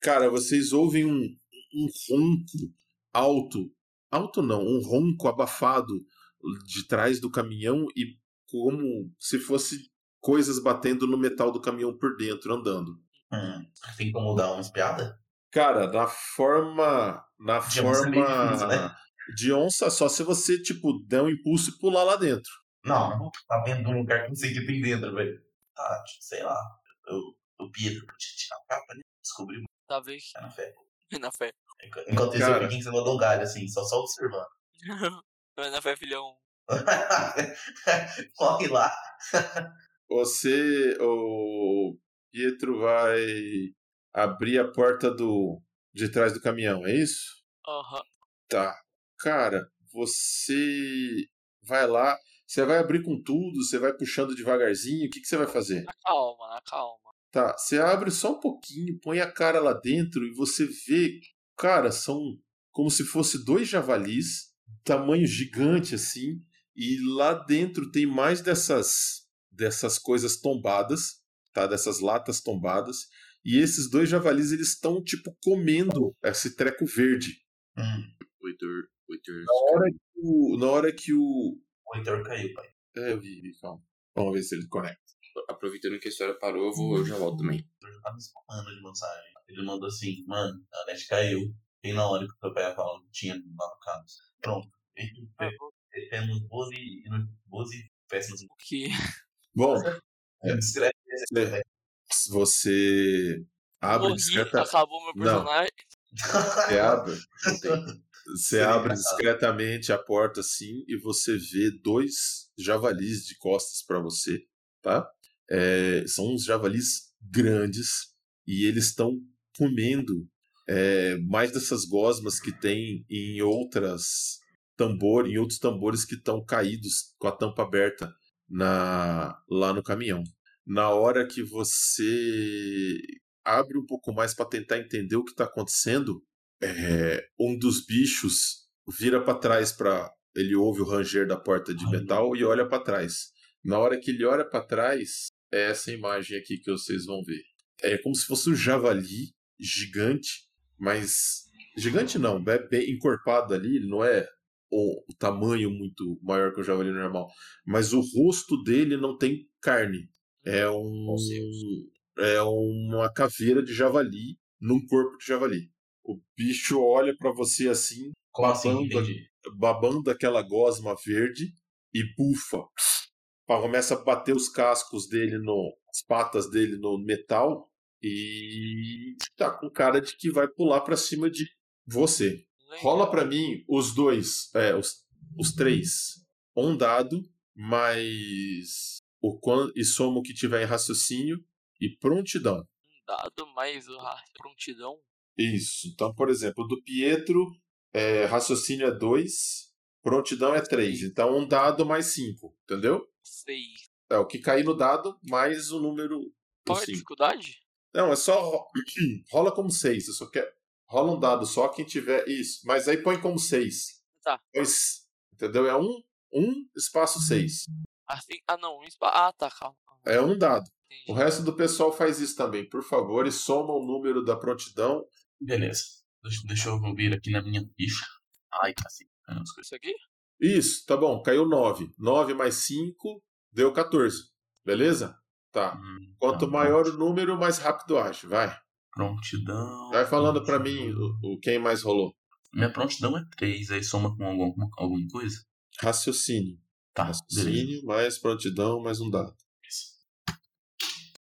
Cara, vocês ouvem um, um ronco alto. Alto não, um ronco abafado de trás do caminhão e como se fosse coisas batendo no metal do caminhão por dentro, andando. Hum, tem como dar uma espiada? Cara, na forma. Na de forma. Onça né? De onça, só se você, tipo, der um impulso e pular lá dentro. Não, não tá vendo um lugar que não sei que tem dentro, velho. Tá, sei lá. Eu, o Pietro tirar a capa, né? Descobri. Talvez. É na fé. É na fé. Enquanto isso, eu fiquei em cima do galho, assim, só, só observando. Na fé, filhão. Corre lá. Você, o Pietro, vai abrir a porta do de trás do caminhão, é isso? Aham. Uhum. Tá. Cara, você vai lá, você vai abrir com tudo, você vai puxando devagarzinho, o que, que você vai fazer? Calma, calma. Tá, você abre só um pouquinho, põe a cara lá dentro e você vê, cara, são como se fosse dois javalis, tamanho gigante assim, e lá dentro tem mais dessas dessas coisas tombadas, tá? Dessas latas tombadas, e esses dois javalis eles estão tipo comendo esse treco verde. Hum. O Heitor, o Heitor... Na hora que o, na hora que o o Heitor caiu, pai. É, eu vi, calma. Vamos ver se ele conecta aproveitando que a história parou, eu, vou, eu já volto também. Eu já tava spamando de mensagem. Ele mandou assim, mano, a net caiu. Bem na hora que o teu pai ia falar que tinha lá no caso. Pronto. Temos boas e, boas e péssimas. O que? Bom, é, discreto. Você abre Morri, discreta... acabou meu personagem. Não. Você abre. Você abre discretamente a porta assim e você vê dois javalis de costas para você, tá? É, são uns javalis grandes e eles estão comendo é, mais dessas gosmas que tem em outras tambor, em outros tambores que estão caídos com a tampa aberta na lá no caminhão. Na hora que você abre um pouco mais para tentar entender o que está acontecendo, é, um dos bichos vira para trás para ele ouve o ranger da porta de metal e olha para trás. Na hora que ele olha para trás, é essa imagem aqui que vocês vão ver. É como se fosse um javali gigante, mas gigante não, é bem encorpado ali, ele não é o, o tamanho muito maior que o javali normal, mas o rosto dele não tem carne. É um é uma caveira de javali num corpo de javali. O bicho olha para você assim, babando, assim, babando aquela gosma verde e bufa começa a bater os cascos dele no. as patas dele no metal e tá com cara de que vai pular para cima de você. Rola para mim os dois, é, os, os três. Um dado, mais o quando e soma o que tiver em raciocínio e prontidão. Um dado mais o prontidão? Isso. Então, por exemplo, do Pietro, é, raciocínio é 2, prontidão é 3. Então, um dado mais 5, entendeu? 6. É, o que cair no dado, mais o número. Qual é a dificuldade? Não, é só. Rola como 6. Eu só quero. Rola um dado só quem tiver. Isso. Mas aí põe como 6. Tá. Pois, entendeu? É um, um espaço 6. Assim, ah, não. Um espaço. Ah, tá, calma. É um dado. Entendi. O resto do pessoal faz isso também, por favor, e soma o número da prontidão. Beleza. Deixa, deixa eu ouvir aqui na minha ficha. Ai, tá assim. Isso aqui? Isso, tá bom, caiu 9. 9 mais 5 deu 14. Beleza? Tá. Hum, Quanto tá, maior pronto. o número, mais rápido age. Vai. Prontidão. Vai falando para mim o, o, quem mais rolou. Minha prontidão é 3, aí soma com algum, alguma coisa? Raciocínio. Tá. Raciocínio beleza. mais prontidão mais um dado. Isso.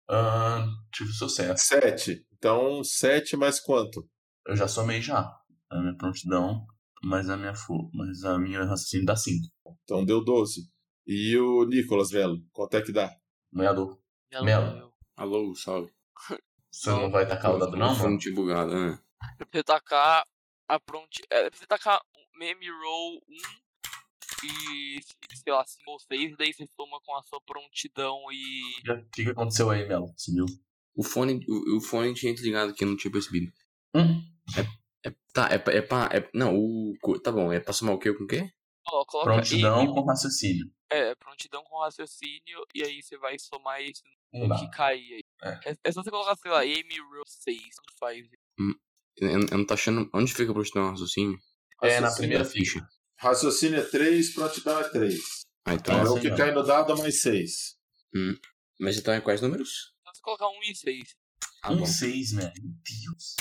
Uh, tive sucesso. 7. Então, 7 mais quanto? Eu já somei já. A minha prontidão mas a minha, mas a minha raciocínio dá 5. Então deu 12. E o Nicolas Melo, quanto é que dá? Meado. Melo. Alô, salve. Você não vai tacar o dado não, mano? Fonte bugada, né? É pra você tacar a pronti... É pra você tacar meme roll 1 e, sei lá, 5 ou 6, daí você soma com a sua prontidão e... O que, que aconteceu aí, Melo? Sumiu? O fone, o, o fone tinha desligado aqui, eu não tinha percebido. Hum? É é, tá, é, é pra. É, não, o. Tá bom, é pra somar o quê com o quê? Ó, coloca Prontidão M, com raciocínio. é, prontidão com raciocínio, e aí você vai somar esse Não no dá. que cair aí. É. É, é só você colocar, sei lá, M roll 6, tanto faz. Eu, eu não tô achando. Onde fica a prontidão raciocínio? É, na Raciocínio- primeira Da ficha. Raciocínio é 3, prontidão é 3. Ah, então. Então é Essa o aí que não. cai no dado mais 6. Mas então é quais números? Então você colocar 1 e 6. Ah, Um bom. 6, velho. Meu Deus.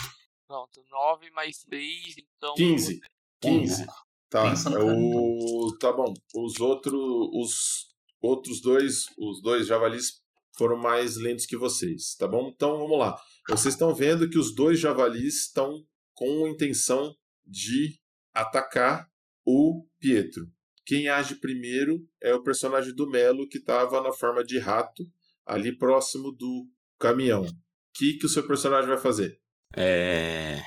Pronto, 9 mais 6, então. 15. você- 15. Tá, Pensa no é o... tá bom. Os outros, os outros dois, os dois javalis foram mais lentos que vocês, tá bom? Então vamos lá. Vocês estão vendo que os dois javalis estão com a intenção de atacar o Pietro. Quem age primeiro é o personagem do Melo que estava na forma de rato ali próximo do caminhão. O que, que o seu personagem vai fazer? É.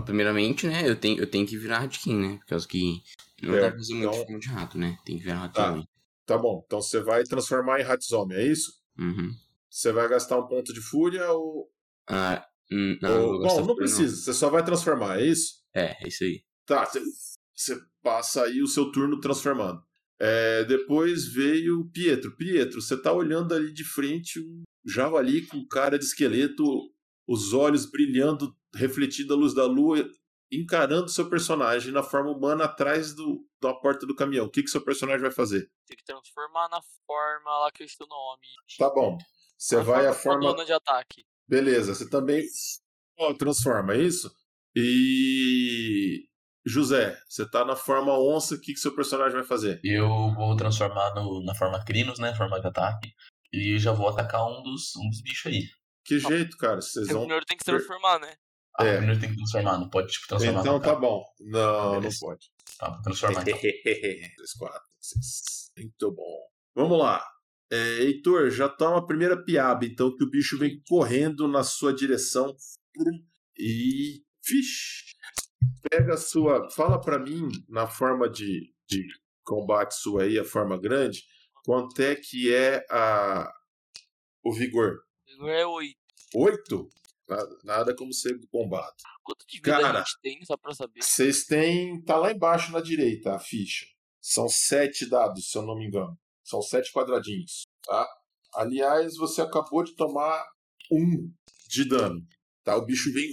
Primeiramente, né, eu tenho, eu tenho que virar Ratkin, né? Por causa que não dá Certo, pra fazer muito então- forma de rato, né? Tem que virar Ratkin. Tá. Tá bom, então você vai transformar em Ratzome, é isso? Uhum. Você vai gastar um ponto de fúria ou. Ah, não, ou- bom, não precisa, você só vai transformar, é isso? É, é isso aí. Tá, você, você passa aí o seu turno transformando. É, depois veio o Pietro. Pietro, você tá olhando ali de frente um javali com cara de esqueleto, os olhos brilhando, refletindo a luz da lua, encarando seu personagem na forma humana atrás do, da porta do caminhão. O que, que seu personagem vai fazer? Tem que transformar na forma lá que é o seu nome. Tá bom. Você vai a forma. fodona de ataque. Beleza, você também ó, transforma, é isso? E. José, você tá na forma onça, o que, que seu personagem vai fazer? Eu vou transformar no, na forma Crinos, né? Forma de ataque. E já vou atacar um dos, um dos bichos aí. Que jeito, cara? Vocês Você vão. primeiro tem que se transformar, né? Ah, É. primeiro tem que transformar, não pode tipo, transformar. Então tá bom. Não, não Beleza. pode. Tá, vou transformar então. 3, 4, 6. Muito bom. Vamos lá. É, Heitor, já toma a primeira piaba, então, que o bicho vem correndo na sua direção. E. Vixe! Pega a sua. Fala pra mim, na forma de, de combate sua aí, a forma grande, quanto é que é a. O vigor? Agora é 8. 8? Nada, nada como ser bombado. Quanto de vida Cara. a gente tem, só pra saber? Vocês têm. Tá lá embaixo na direita a ficha. São sete dados, se eu não me engano. São sete quadradinhos, tá? Aliás, você acabou de tomar um de dano, tá? O bicho vem.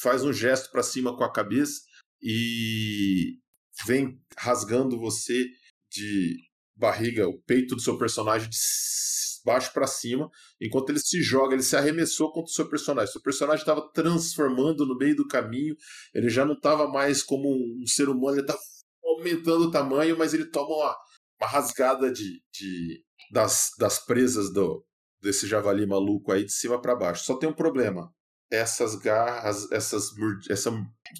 Faz um gesto pra cima com a cabeça e vem rasgando você de barriga, o peito do seu personagem de baixo pra cima. Enquanto ele se joga, ele se arremessou contra o seu personagem. Seu personagem estava transformando no meio do caminho. Ele já não estava mais como um ser humano, ele estava aumentando o tamanho, mas ele toma uma, uma rasgada de, de- das, das presas do, desse javali maluco aí de cima para baixo. Só tem um problema. Essas garras, essas, essas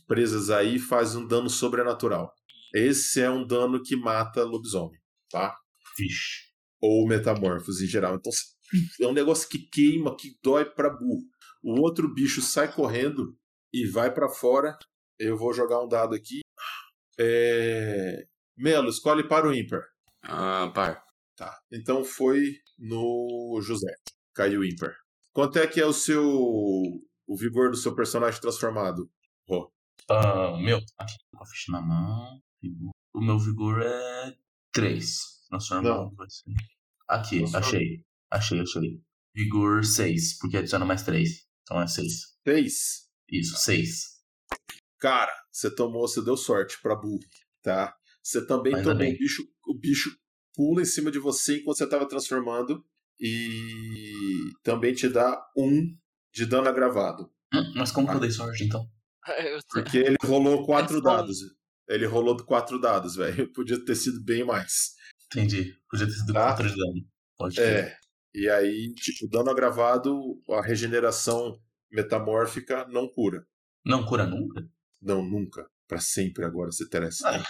presas aí fazem um dano sobrenatural. Esse é um dano que mata lobisomem, tá? Vixe. Ou metamorfos em geral. Então é um negócio que queima, que dói pra burro. O outro bicho sai correndo e vai pra fora. Eu vou jogar um dado aqui. É... Melo, escolhe para o ímpar. Ah, par. Tá. Então foi no José. Caiu ímpar. Quanto é que é o seu o vigor do seu personagem transformado? Ah, meu, aqui com a ficha na mão. O meu vigor é 3. Transforma Não. vai ser. Aqui, Transforma. achei. Achei, achei. Vigor 6, porque adiciona mais 3. Então é 6. Seis. Isso, 6. Cara, você tomou, você deu sorte pra burro, tá? Você também Ainda tomou o bicho, o bicho pula em cima de você enquanto você tava transformando e também te dá um de dano agravado, Hum, mas como que Ah. eu dei sorte então? Porque ele rolou quatro É só um. dados. Ele rolou quatro dados, velho. Podia ter sido bem mais. Entendi. Podia ter sido Tá. 4 de dano. Pode crer. É. E aí, tipo, dano agravado, a regeneração metamórfica não cura. Não cura nunca? Não, nunca. Pra sempre agora você terá esse Ah.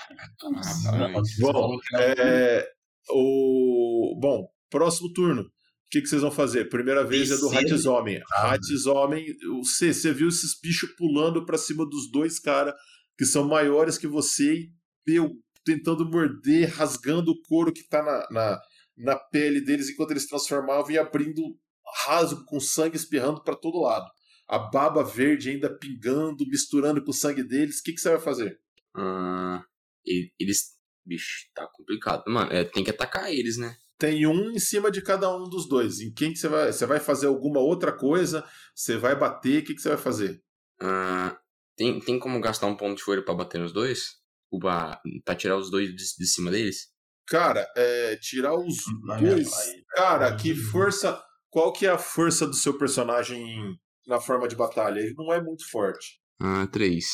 Nossa, Ah, você bom. É, o... Bom, próximo turno. O que, que vocês vão fazer? Primeira vez é do Terceiro. Ratizomem. Ah, Ratizomem, você, você viu esses bichos pulando pra cima dos dois caras que são maiores que você e meu, tentando morder, rasgando o couro que tá na, na, na pele deles enquanto eles transformavam e abrindo rasgo com sangue espirrando pra todo lado. A baba verde ainda pingando, misturando com o sangue deles. O que, que você vai fazer? E- eles. Bicho, tá complicado. Mano, é, tem que atacar eles, né? Tem um em cima de cada um dos dois. Em quem que você vai. Você vai fazer alguma outra coisa? Você vai bater? O que, que você vai fazer? Ah, tem, tem como gastar um ponto de fúria pra bater nos dois? Ou pra, tirar os dois de, de cima deles? Cara, é, tirar os Na minha- dois. Cara, que força. Qual que é a força do seu personagem na forma de batalha? Ele não é muito forte. Ah, três.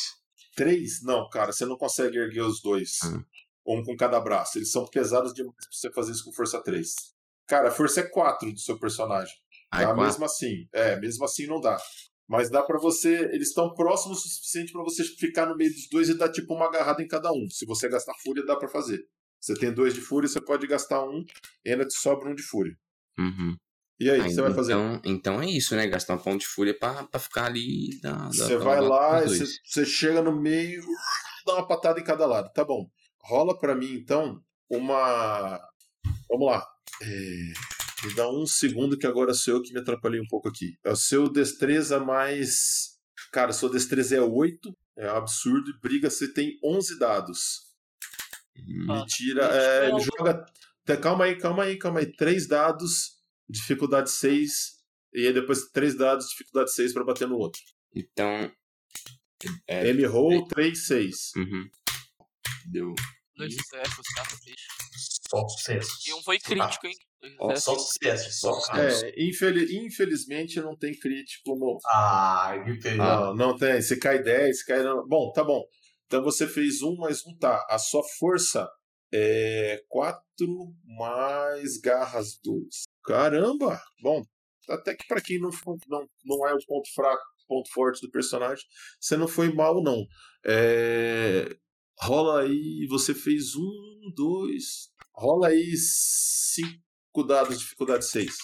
Três? Não, cara, você não consegue erguer os dois. Hum. Um com cada braço. Eles são pesados demais pra você fazer isso com força 3. Cara, a força é 4 do seu personagem. Ah, é Tá? quatro? Mesmo assim. É, mesmo assim não dá. Mas dá pra você. Eles estão próximos o suficiente pra você ficar no meio dos dois e dar tipo uma agarrada em cada um. Se você gastar fúria, dá pra fazer. Você tem dois de fúria, você pode gastar um e ainda te sobra um de fúria. Uhum. E aí, o Ah, que você vai fazer? Então, então é isso, né? Gastar um ponto de fúria pra, pra ficar ali. Da, Você vai lá, você, você chega no meio, dá uma patada em cada lado. Tá bom. Rola pra mim, então, uma. Vamos lá. É, Me dá um segundo que agora sou eu que me atrapalhei um pouco aqui. É o seu destreza mais. Cara, sua destreza é 8. É absurdo. E briga, você tem 11 dados. Hum, Me tira. é, ele joga. Calma aí, calma aí, calma aí. 3 dados, dificuldade 6. E aí depois 3 dados, dificuldade 6 pra bater no outro. Então. É, M roll 3, 6. uhum. Deu. Dois sucessos, tá? Só sucesso. E um foi crítico, hein? Ó, sucessos. Só sucesso, só sucesso. É, infeli- infelizmente não tem crítico no. Ai, que pena. Não, não tem. Se cai 10, cai. Bom, tá bom. Então você fez um mais um, tá. A sua força é 4 mais garras 2. Caramba! Bom, até que pra quem não, não, não é o ponto fraco, ponto forte do personagem, você não foi mal, não. É, Rola aí, você fez um, dois. Rola aí cinco dados de dificuldade 6.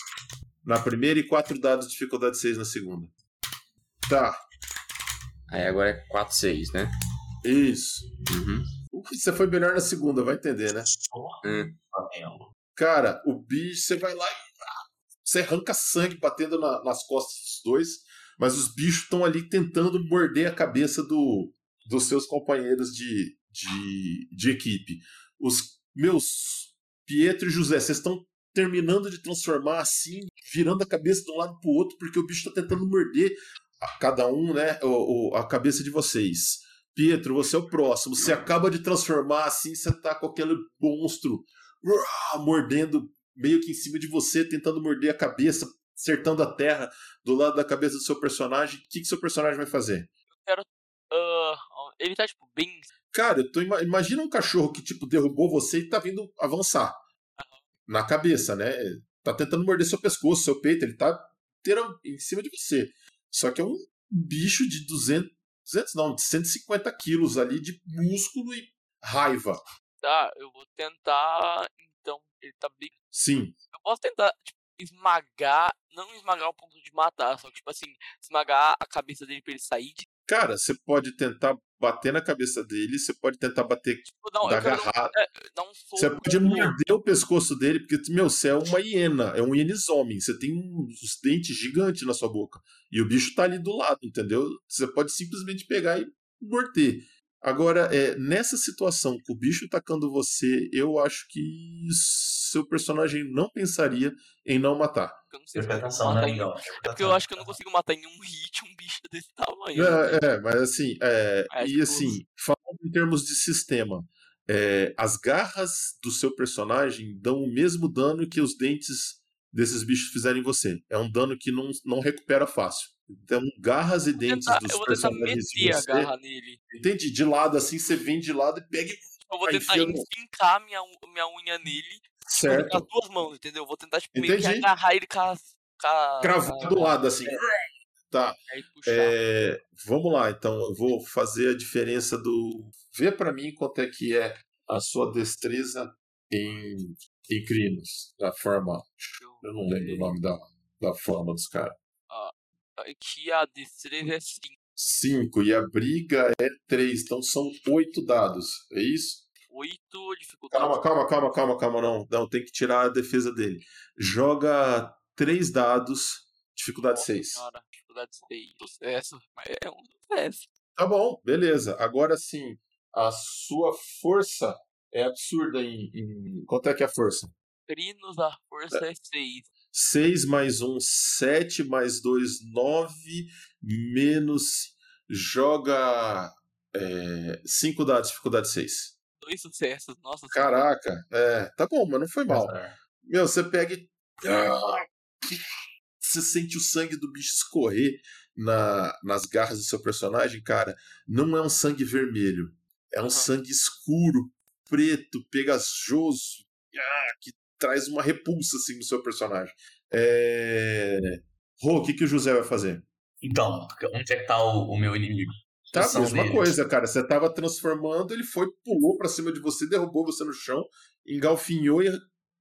Na primeira e quatro dados de dificuldade 6 na segunda. Tá, Aí agora é 4, 6, né? isso. Uhum. Você foi melhor na segunda, vai entender, né? Hum. Cara, o bicho, você vai lá e. Você arranca sangue batendo na- nas costas dos dois, mas os bichos estão ali tentando morder a cabeça do, dos seus companheiros de, de, de equipe. Os meus Pietro e José, vocês estão terminando de transformar assim, virando a cabeça de um lado pro outro, porque o bicho está tentando morder a cada um, né, o, o- a cabeça de vocês. Pietro, você é o próximo. Você acaba de transformar assim, você tá com aquele monstro uah, mordendo meio que em cima de você, tentando morder a cabeça, acertando a terra do lado da cabeça do seu personagem. O que, que seu personagem vai fazer? Ah, ele tá, tipo, bem. Cara, eu tô ima- imagina um cachorro que tipo derrubou você e tá vindo avançar na cabeça, né? Tá tentando morder seu pescoço, seu peito, ele tá inteiro em cima de você. Só que é um bicho de 200, 200 não, de 150 quilos ali de músculo e raiva. Tá, eu vou tentar. Então, ele tá bem. Sim. Eu posso tentar, tipo, esmagar. Não esmagar o ponto de matar, só que, tipo assim, esmagar a cabeça dele pra ele sair de. Cara, você pode tentar bater na cabeça dele, você pode tentar bater, Tipo, não, dar um, agarrada. é, soco. Você pode morder o pescoço dele, porque, meu, você é uma hiena, é um hienisomem. Você tem uns dentes gigantes na sua boca. E o bicho tá ali do lado, entendeu? Você pode simplesmente pegar e morder. Agora, é, nessa situação, com o bicho atacando você, eu acho que seu personagem não pensaria em não matar. Eu não sei se eu né, matar em-? É porque eu acho que eu não consigo matar em um hit um bicho desse tamanho. É, é, mas assim, é, É, e tipo- assim, falando em termos de sistema, é, as garras do seu personagem dão o mesmo dano que os dentes desses bichos fizerem em você. É um dano que não, não recupera fácil. Então, garras e dentes tentar- dos eu vou tentar personagens de meter a garra nele. Entende? De lado, assim, você vem de lado e pega e Eu vou tentar enfincar minha, minha unha nele tipo, com certo. as duas mãos, entendeu? Eu vou tentar, tipo, meio que Entendi. agarrar ele com a, a- do lado, assim. Tá. Aí puxar. É, vamos lá, então eu vou fazer a diferença do. Vê pra mim quanto é que é a sua destreza em, em crinos, da forma. Eu não lembro o nome da, da forma dos caras. Aqui a destreza é 5. 5 e a briga é 3, então são 8 dados, é isso? 8 dificuldade. Calma, calma, calma, calma, calma, não. Não, tem que tirar a defesa dele. Joga 3 dados, dificuldade 6. Senhora, dificuldade 6. Sucesso. Mas é um sucesso. Tá bom, beleza. Agora sim, a sua força é absurda em, em- Quanto é que é a força? Trinos, a força é 6. 6 mais 1, 7 mais 2, 9, menos. Joga 5 dados, dificuldade 6. Dois sucessos. Nossa Caraca, é, tá bom, mas não foi mal. Azar. Meu, você pega e. Ah, Você sente o sangue do bicho escorrer na, nas garras do seu personagem, cara. Não é um sangue vermelho. É um Aham. sangue escuro, preto, pegajoso, ah, que traz uma repulsa assim no seu personagem. É... Rô, o que, que o José vai fazer? Então, onde é que tá o, o meu inimigo? Tá, Posição mesma dele. coisa, cara. Você tava transformando, ele foi, pulou pra cima de você, derrubou você no chão, engalfinhou e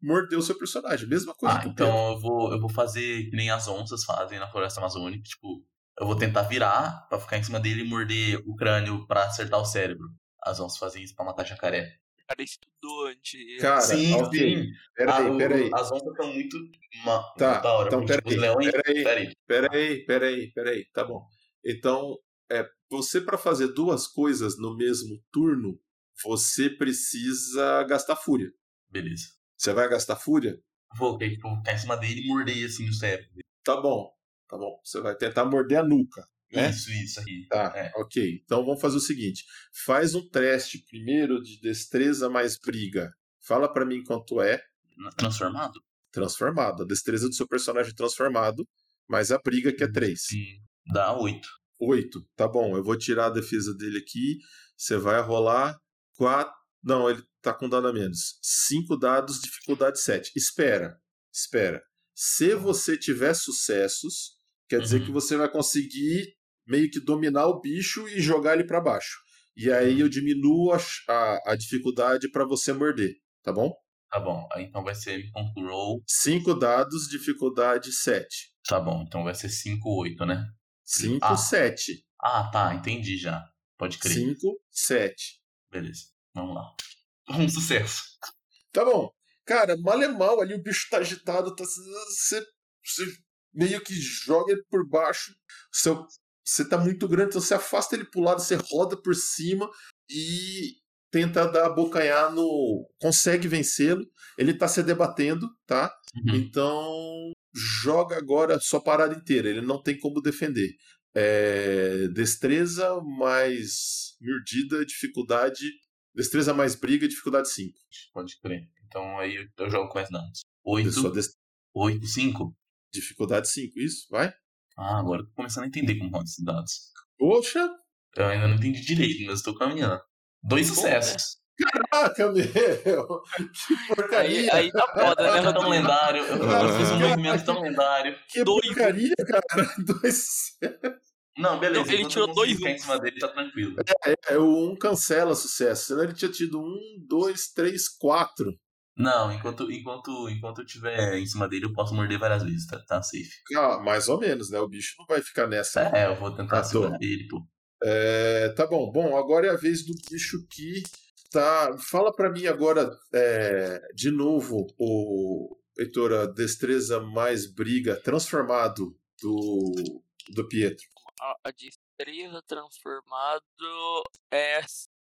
mordeu seu personagem. Mesma coisa Ah, Pedro. então eu vou, eu vou fazer que nem as onças fazem na floresta amazônica. Tipo, eu vou tentar virar pra ficar em cima dele e morder o crânio pra acertar o cérebro. As onças fazem isso pra matar jacaré. Cara estudou antes. Cara, sim, ok. sim. Peraí, Ah, peraí. As onças são muito, ma- Tá, muito da hora. então tipo, peraí, os leões. peraí. Peraí. Peraí, peraí, peraí. Tá bom. Então, é, você para fazer duas coisas no mesmo turno, você precisa gastar fúria. Beleza. Você vai gastar fúria? Vou, que, tipo, ficar em cima dele e morder assim o cérebro. Tá bom. Tá bom. Você vai tentar morder a nuca. Né? Isso, isso aí. Tá, É. ok. Então vamos fazer o seguinte: faz um teste primeiro de destreza mais briga. Fala pra mim quanto é Transformado? transformado. A destreza do seu personagem transformado, mais a briga que é 3. Sim. Dá oito. 8. Tá bom, eu vou tirar a defesa dele aqui. Você vai rolar 4. Não, ele tá com dano a menos. 5 dados, dificuldade 7. Espera, espera. Se você tiver sucessos, quer dizer Uhum. que você vai conseguir meio que dominar o bicho e jogar ele pra baixo. E aí eu diminuo a, a, a dificuldade pra você morder, tá bom? Tá bom. Então vai ser control. 5 dados, dificuldade 7. Tá bom. Então vai ser 5, 8, né? 5, Ah. 7. Ah, tá. Entendi já. Pode crer. 5, 7. Beleza. Vamos lá. Um sucesso. Tá bom. Cara, mal é mal ali, o bicho tá agitado, tá, você meio que joga ele por baixo, seu, você tá muito grande, então você afasta ele pro lado, você roda por cima e tenta dar abocanhar no. consegue vencê-lo. Ele tá se debatendo, tá? Uhum. Então joga agora sua parada inteira, ele não tem como defender. É, destreza mais mordida, dificuldade. Destreza mais briga, dificuldade 5. Pode crer. Então aí eu- jogo com mais dados. Sua 8, des- 8, 5. Dificuldade 5, isso? Vai? Ah, agora eu tô começando a entender como roda esses dados. Poxa! Eu ainda não entendi direito, mas estou caminhando. Dois Bom, sucessos. Caraca, meu! Que Aí, porcaria! aí tá foda, né, É tão lendário. Eu, fiz um movimento tão lendário. Que dois- porcaria, cara! Dois. Não, beleza. Não, ele tirou dois ficar em cima dele, tá tranquilo. É, o um cancela sucesso. Senão ele tinha tido um, dois, três, quatro. Não, enquanto, enquanto, enquanto eu estiver em cima dele, eu posso morder várias vezes, tá, tá safe. Ah, mais ou menos, né? O bicho não vai ficar nessa. É, eu vou tentar Ah, segurar ele, pô. É, tá bom. Bom, agora é a vez do bicho que tá. Fala pra mim agora, é, de novo, o Heitor, a destreza mais briga transformado do, do Pietro. A, a destreza transformado é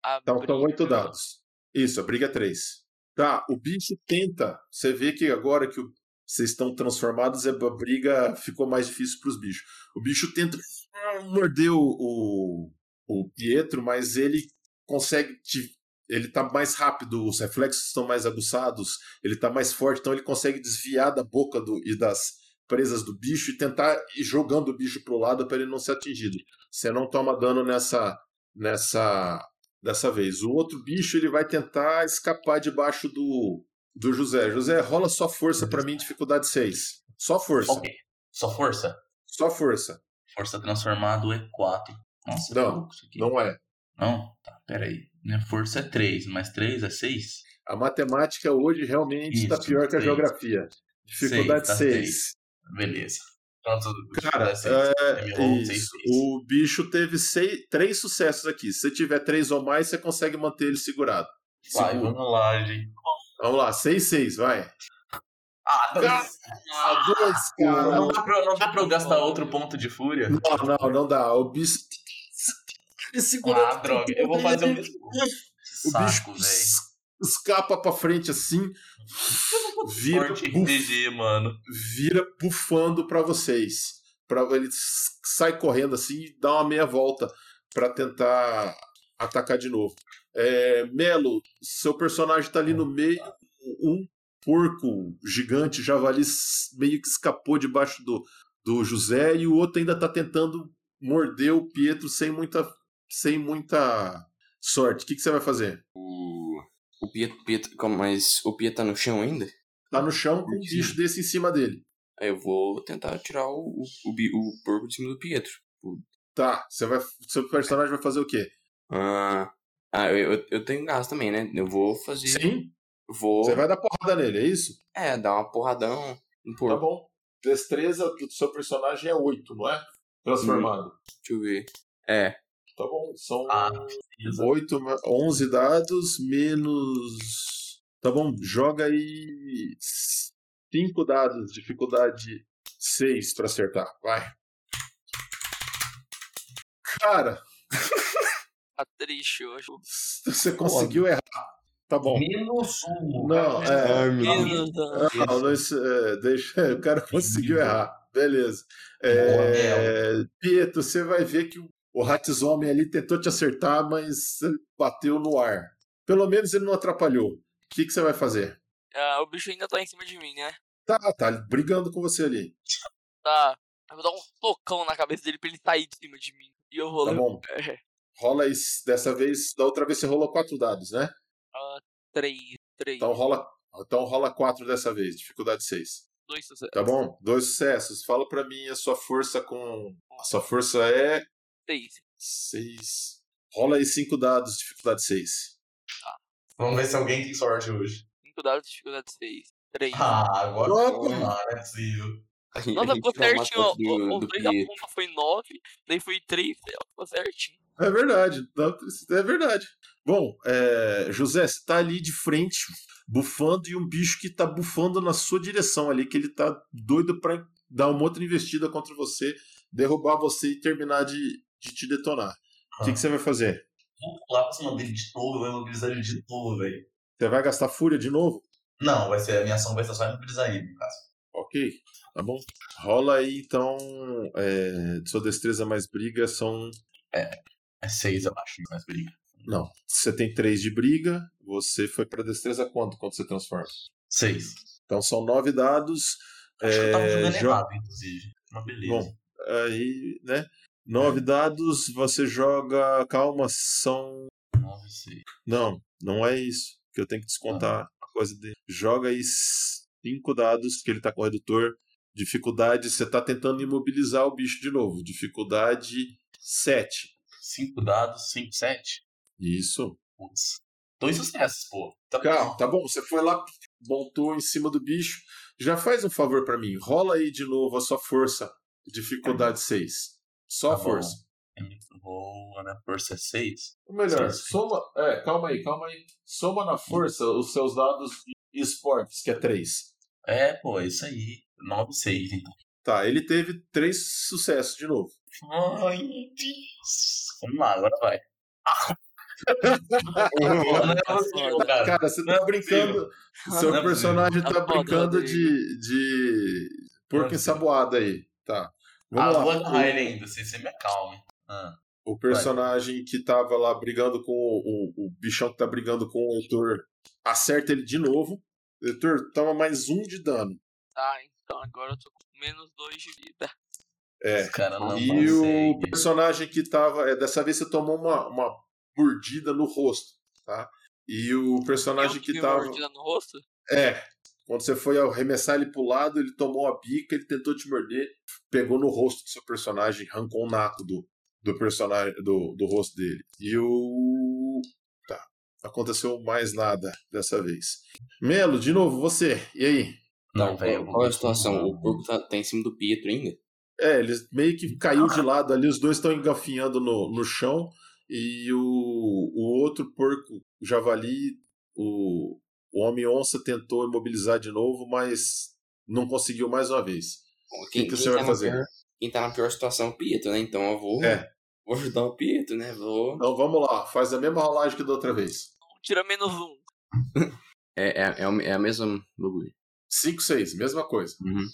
a Então, são oito briga- dados. Isso, a briga é três. Tá, o bicho tenta. Você vê que agora que vocês estão transformados, a briga ficou mais difícil para os bichos. O bicho tenta ah, morder o, o, o Pietro, mas ele consegue. Te, ele tá mais rápido, os reflexos estão mais aguçados, ele tá mais forte, então ele consegue desviar da boca do, e das presas do bicho e tentar ir jogando o bicho pro lado para ele não ser atingido. Você não toma dano nessa nessa dessa vez. O outro bicho ele vai tentar escapar debaixo do, do José. José, rola só força pra mim, dificuldade 6. Só força. Ok. Só força? Só força. Força transformado é 4. Nossa, é Não, aqui. Não é. Não? Tá, peraí. Minha força é 3, mais 3 é 6? A matemática hoje realmente está Isso, pior que a geografia. Dificuldade Seis, tá 6. Beleza. Quanto Cara, é, isso. o bicho teve seis, três sucessos aqui. Se você tiver três ou mais, você consegue manter ele segurado. Vai, vamos lá, gente. Vamos lá, 6, 6, vai. Ah, dois. Ah, dois, Não dá, pra, não dá pra eu gastar outro ponto de fúria? Não, não, não dá. O bicho. segurando. Ah, droga. Eu vou fazer o mesmo. O Saco, bicho es- escapa pra frente assim, vira, Forte buf- RPG, mano. vira bufando pra vocês. Pra, ele sai correndo assim e dá uma meia volta pra tentar atacar de novo. É, Melo, seu personagem tá ali no meio. Um porco gigante, javali, meio que escapou debaixo do, do José e o outro ainda tá tentando morder o Pietro sem muita, sem muita sorte. O que, que você vai fazer? O, o Pietro, Pietro, como- mas o Pietro tá no chão ainda? Tá no chão com um bicho desse em cima dele. Aí eu vou tentar tirar o, o, o, o porco de cima do Pietro. Tá, você vai, seu personagem vai fazer o quê? Ah, ah eu, eu, eu tenho gás também, né? Eu vou fazer. Sim, Vou. você vai dar porrada nele, é isso? É, dar uma porradão no Tá porco. bom. Destreza do seu personagem é 8, não é? Transformado. Deixa eu ver. É. Tá bom, são Ah, precisa. 8, 11 dados menos. Tá bom, joga aí 5 dados, dificuldade 6 pra acertar. Vai. Cara, Tá triste hoje. você conseguiu errar. Tá bom. Menos um. Não, é. Menos. Não, não, isso, é, deixa, o cara conseguiu errar. Beleza. É, Pietro, você vai ver que o, Ratzomem ali tentou te acertar, mas bateu no ar. Pelo menos ele não atrapalhou. O que, que você vai fazer? Ah, o bicho ainda tá em cima de mim, né? Tá, tá brigando com você ali. Tá. Eu vou dar um socão na cabeça dele pra ele sair de cima de mim. E eu vou Tá bom. É, Rola aí, dessa vez, da outra vez você rolou quatro dados, né? ah, três, três, Então rola, então rola quatro dessa vez, dificuldade 6. dois sucessos. Tá bom? Dois sucessos. Fala pra mim a sua força com. A sua força é Seis. 6. Rola aí cinco dados, dificuldade 6. Vamos ver se alguém tem sorte hoje. Cinco dados, dificuldade seis. Três. Ah, agora Opa! não, é possível. Nossa, ficou certinho. ó. O- do Os dois da Pietro. ponta foi nove, daí foi três, ficou certinho. É verdade, é verdade. Bom, é, José, você tá ali de frente, bufando, e um bicho que tá bufando na sua direção ali, que ele tá doido pra dar uma outra investida contra você, derrubar você e terminar de, de te detonar. O que, que você vai fazer? Vou pular pra cima dele de novo, vai imobilizar ele de novo, velho. Você vai gastar fúria de novo? Não, vai ser, a minha ação vai ser só imobilizar ele, no caso. Ok, tá bom. Rola aí então. É, sua destreza mais briga são. É seis, eu acho, mais briga. Não, você tem três de briga, você foi pra destreza quanto quando você transforma? Seis. Então são nove dados. Acho que eu tava É, jogando jo- errado, inclusive. Uma beleza. Bom, aí, né? Nove dados, você joga. Calma, são. Nove, seis. Não, não é isso. Que eu tenho que descontar a coisa dele. Joga aí cinco dados, que ele tá com o redutor. Dificuldade, você tá tentando imobilizar o bicho de novo. Dificuldade 7. Cinco dados, cinco, sete. Isso. Putz. Dois sucessos, pô. Tá Calma, bom. tá bom. Você foi lá, montou em cima do bicho. Já faz um favor pra mim. Rola aí de novo a sua força. Dificuldade 6. Só Tá força. É boa, né? Força é seis. Ou melhor, Sim, sim. soma. É, calma aí, calma aí. Soma na força os seus dados de esportes, que é 3. É, pô, é isso aí. Nove, seis, então. Tá, ele teve três sucessos de novo. Ai, Deus. Vamos lá, agora vai. É possível, cara. Você tá é brincando. Seu é personagem tá Tá brincando de. de. porco é ensaboado aí. Tá. Ah, Vamos vou lá. agarrar ele ainda, você, você me acalme. Ah, O personagem que tava lá brigando com o, o, o bichão que tá brigando com o Heitor acerta ele de novo. Heitor, toma mais um de dano. Tá, então agora eu tô com menos dois de vida. É. esse cara não E consegue. o personagem que tava. É, dessa vez você tomou uma, uma mordida no rosto, tá? E o personagem eu que tive tava. mordida no rosto? É. Quando você foi arremessar ele pro lado, ele tomou a bica, ele tentou te morder, pegou no rosto do seu personagem, arrancou o naco do, do personagem, do, do rosto dele. E o. Tá. Aconteceu mais nada dessa vez. Melo, de novo, você. E aí? Não, velho. Qual é a situação? O porco tá, tá em cima do Pietro ainda? É, eles meio que caiu de lado ali, os dois estão engafinhando no, no chão. E o, o outro porco, o javali, o, o homem-onça tentou imobilizar de novo, mas não conseguiu mais uma vez. Bom, que você vai tá na fazer? pior- quem tá na pior situação é o Pietro, né? Então eu vou. É. Vou ajudar o Pietro, né? Vou. Então vamos lá, faz a mesma rolagem que da outra vez. Tira menos um. É, é, é, o- é a mesma bagulho. 5, 6, mesma coisa. Uhum.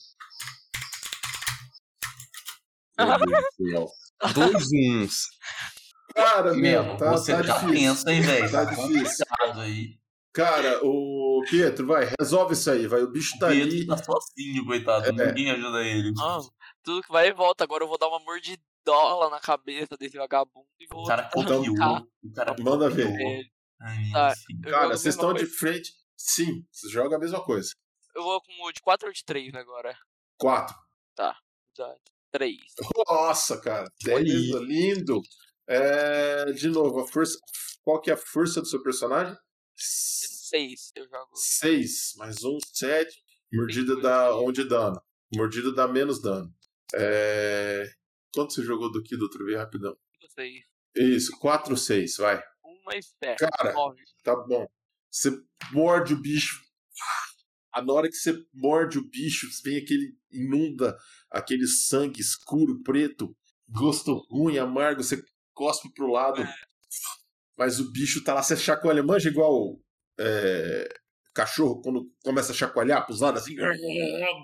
Céu. Dois uns. Cara, meu, tá, você tá tá, difícil. tenso, hein, velho? Tá Tá difícil. complicado aí. Cara, o Pietro, vai, resolve isso aí, vai. O bicho tá O Pedro ali. tá sozinho, coitado. É. Ninguém ajuda ele. Tudo que vai e volta. Agora eu vou dar uma mordidola na cabeça desse vagabundo e vou. O cara Então, tá. O cara Manda ver. Ai, Tá. Cara, vocês estão de frente. Sim, vocês jogam a mesma coisa. Eu vou com o de 4 ou de 3 agora? 4. Tá. 3. Nossa, cara. Olha Beleza, lindo. É, de novo, a força. Qual que é a força do seu personagem? 6 eu jogo. 6, mais um, 7. Mordida dá 1 de dano. Mordida dá menos dano. É... Quanto você jogou do que do outro vez, rapidão? 6. Isso, 4, 6, vai. 1 mais 7. Cara, 9. Tá bom. Você morde o bicho. Ah, Na hora que você morde o bicho, vem aquele. inunda aquele sangue escuro, preto, gosto ruim, amargo, você cospe pro lado. Mas o bicho tá lá, você chacoalha, manja igual é, cachorro quando começa a chacoalhar pros lados, assim.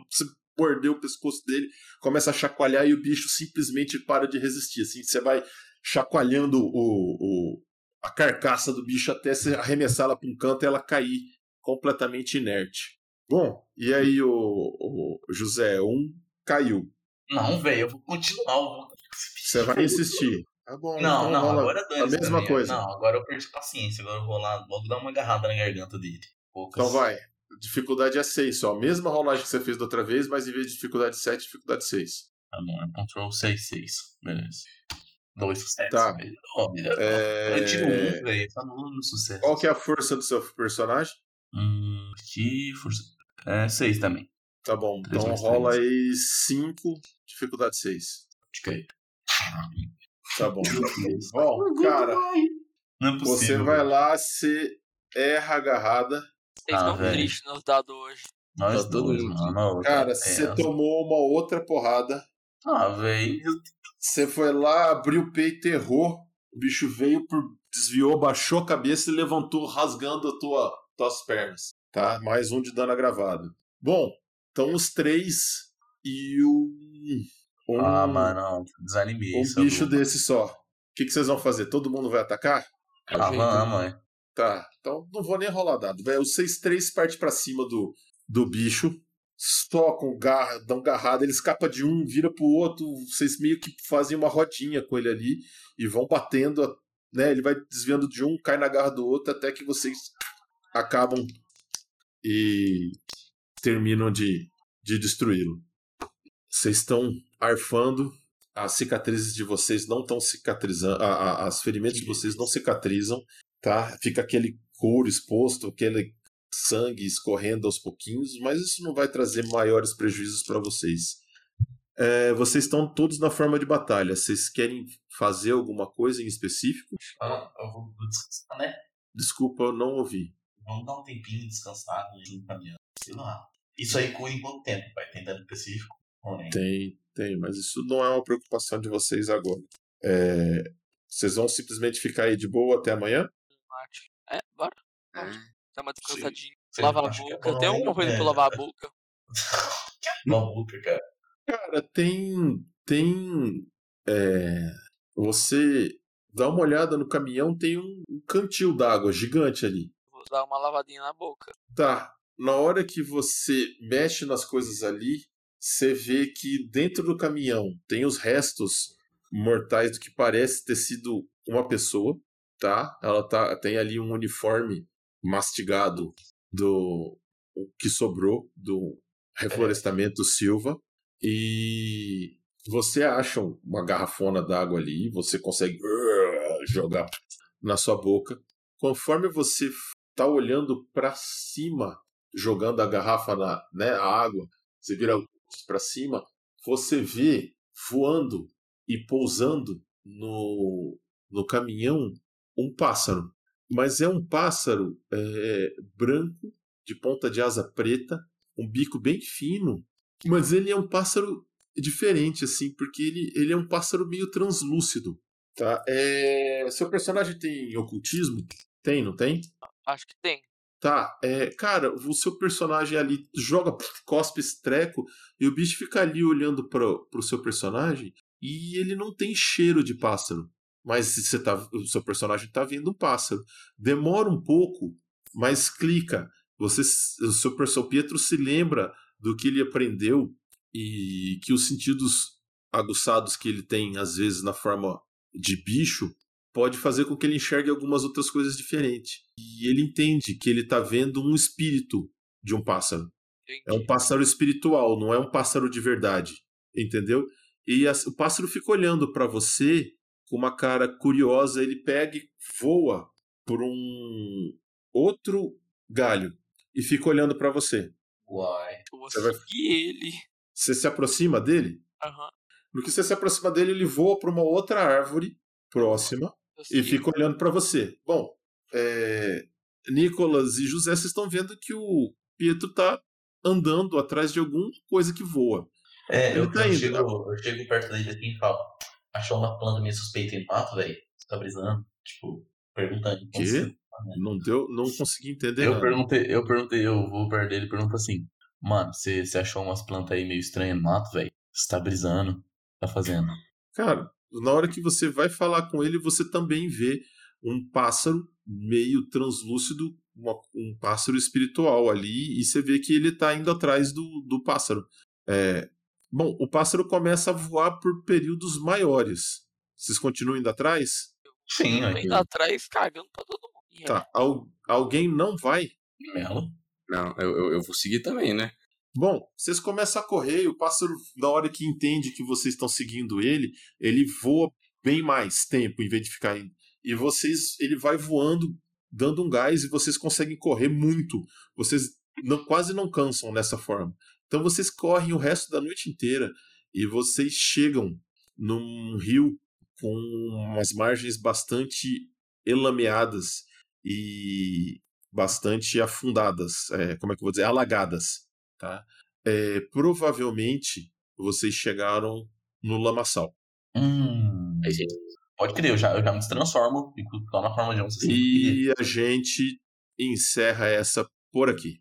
Você mordeu o pescoço dele, começa a chacoalhar e o bicho simplesmente para de resistir. Assim, você vai chacoalhando o, o, a carcaça do bicho até você arremessá-la para um canto e ela cair completamente inerte. Bom, e aí o, o José, um caiu. Não, velho, eu vou continuar. Você vai insistir. Tá bom, Não, então não, agora dane a mesma coisa. Não, agora eu perdi paciência. Agora eu vou lá logo dar uma agarrada na garganta dele. Poucas. Então vai. Dificuldade é 6 só. Mesma rolagem que você fez da outra vez, mas em vez de dificuldade 7, dificuldade 6. Tá bom, é control 6, 6. Beleza. Dois sucessos. Tá. Melhorou, melhorou. É... Eu tiro um, velho. Tá no sucesso. Qual que é a força do seu personagem? Hum, aqui, força. É 6 também. Tá bom, então rola aí 5, dificuldade 6. Acho que é. Tá bom. Bom, cara, Não é possível. você vai lá, você erra a agarrada. Vocês Ah, estão tristes nos dados hoje. Nós Tá dois, mano. Cara, peça. você tomou uma outra porrada. Ah, velho. Você foi lá, abriu o peito, errou. O bicho veio, por... desviou, baixou a cabeça e levantou, rasgando a tua, tuas pernas. Tá? Mais um de dano agravado. Bom, então os três e o. Um, Ah, mano, desanimei. um bicho desse só. O que, que vocês vão fazer? Todo mundo vai atacar? Ah, vamos, é. Tá, então não vou nem rolar dado. Vai, Os seis três parte pra cima do, do bicho, estocam, garra, dão garrada, ele escapa de um, vira pro outro, vocês meio que fazem uma rodinha com ele ali e vão batendo, né? Ele vai desviando de um, cai na garra do outro, até que vocês acabam e terminam de, de destruí-lo. Vocês estão arfando, as cicatrizes de vocês não estão cicatrizando, a, a, as ferimentos de vocês não cicatrizam, tá? Fica aquele couro exposto, aquele sangue escorrendo aos pouquinhos, mas isso não vai trazer maiores prejuízos para vocês. É, vocês estão todos na forma de batalha. Vocês querem fazer alguma coisa em específico? Ah, eu vou descansar, né? Desculpa, eu não ouvi. Vamos dar um tempinho de descansar no caminhando. Sei lá. Isso aí cura em quanto tempo? Vai ter dano específico? Ou nem? Tem, tem, mas isso não é uma preocupação de vocês agora. É, vocês vão simplesmente ficar aí de boa até amanhã? É, bora. É. Dá uma descansadinha. Sim, Lavar a é boca. Tem alguma coisa é. pra lavar a boca? Maluca, cara. Cara, tem. Tem. é, você dá uma olhada no caminhão, tem um, um cantil d'água gigante ali. Vou dar uma lavadinha na boca. Tá. Na hora que você mexe nas coisas ali, você vê que dentro do caminhão tem os restos mortais do que parece ter sido uma pessoa, tá? Ela tá, tem ali um uniforme mastigado do o que sobrou do reflorestamento Silva e você acha uma garrafona d'água ali, você consegue uh, jogar na sua boca. Conforme você tá olhando para cima, jogando a garrafa na, né, a água, você vira para cima, você vê voando e pousando no, no caminhão um pássaro. Mas é um pássaro é, branco, de ponta de asa preta, um bico bem fino, mas ele é um pássaro diferente, assim, porque ele, ele é um pássaro meio translúcido. Tá. É... Seu personagem tem ocultismo? Tem, não tem? Acho que tem. Tá, é, cara, o seu personagem ali joga, cospe esse treco e o bicho fica ali olhando pro, pro seu personagem e ele não tem cheiro de pássaro. Mas você tá, o seu personagem tá vendo um pássaro. Demora um pouco, mas clica. Você, o seu personagem Pietro se lembra do que ele aprendeu e que os sentidos aguçados que ele tem às vezes na forma de bicho pode fazer com que ele enxergue algumas outras coisas diferentes. E ele entende que ele está vendo um espírito de um pássaro. Entendi. É um pássaro espiritual, não é um pássaro de verdade. Entendeu? E as, o pássaro fica olhando para você com uma cara curiosa. Ele pega e voa por um outro galho e fica olhando para você. Uai. Você vai- seguir ele. Você se aproxima dele? Aham. No que você se aproxima dele, ele voa para uma outra árvore próxima e fica olhando para você. Bom, é, Nicolas e José, vocês estão vendo que o Pietro tá andando atrás de alguma coisa que voa. É, Ele eu, tá eu, indo. chego, eu chego perto dele assim e falo: Achou uma planta meio suspeita aí no mato, velho? Você tá brisando? Tipo, perguntando. Quê? Não deu, não consegui entender Eu nada. perguntei, eu perguntei, eu vou perto dele e pergunto assim, mano, você você achou umas plantas aí meio estranhas no mato, velho? Você tá brisando? Tá fazendo? Cara, na hora que você vai falar com ele, você também vê um pássaro meio translúcido, uma- um pássaro espiritual ali, e você vê que ele tá indo atrás do, do pássaro. É, bom, o pássaro começa a voar por períodos maiores. Vocês continuam indo atrás? Sim, Eu indo atrás, cagando pra todo mundo. Tá. Al- alguém não vai? Melo. Não, eu, eu, eu vou seguir também, né? Bom, vocês começam a correr o pássaro, na hora que entende que vocês estão seguindo ele, ele voa bem mais tempo em vez de ficar indo. E vocês, ele vai voando, dando um gás e vocês conseguem correr muito. Vocês não- quase não cansam nessa forma. Então vocês correm o resto da noite inteira e vocês chegam num rio com umas margens bastante elameadas e bastante afundadas, é, como é que eu vou dizer, alagadas, tá? É, provavelmente vocês chegaram no lamaçal. Hum. Pode crer, eu já, eu já me transformo, fico só na forma de onça assim. E a gente encerra essa por aqui.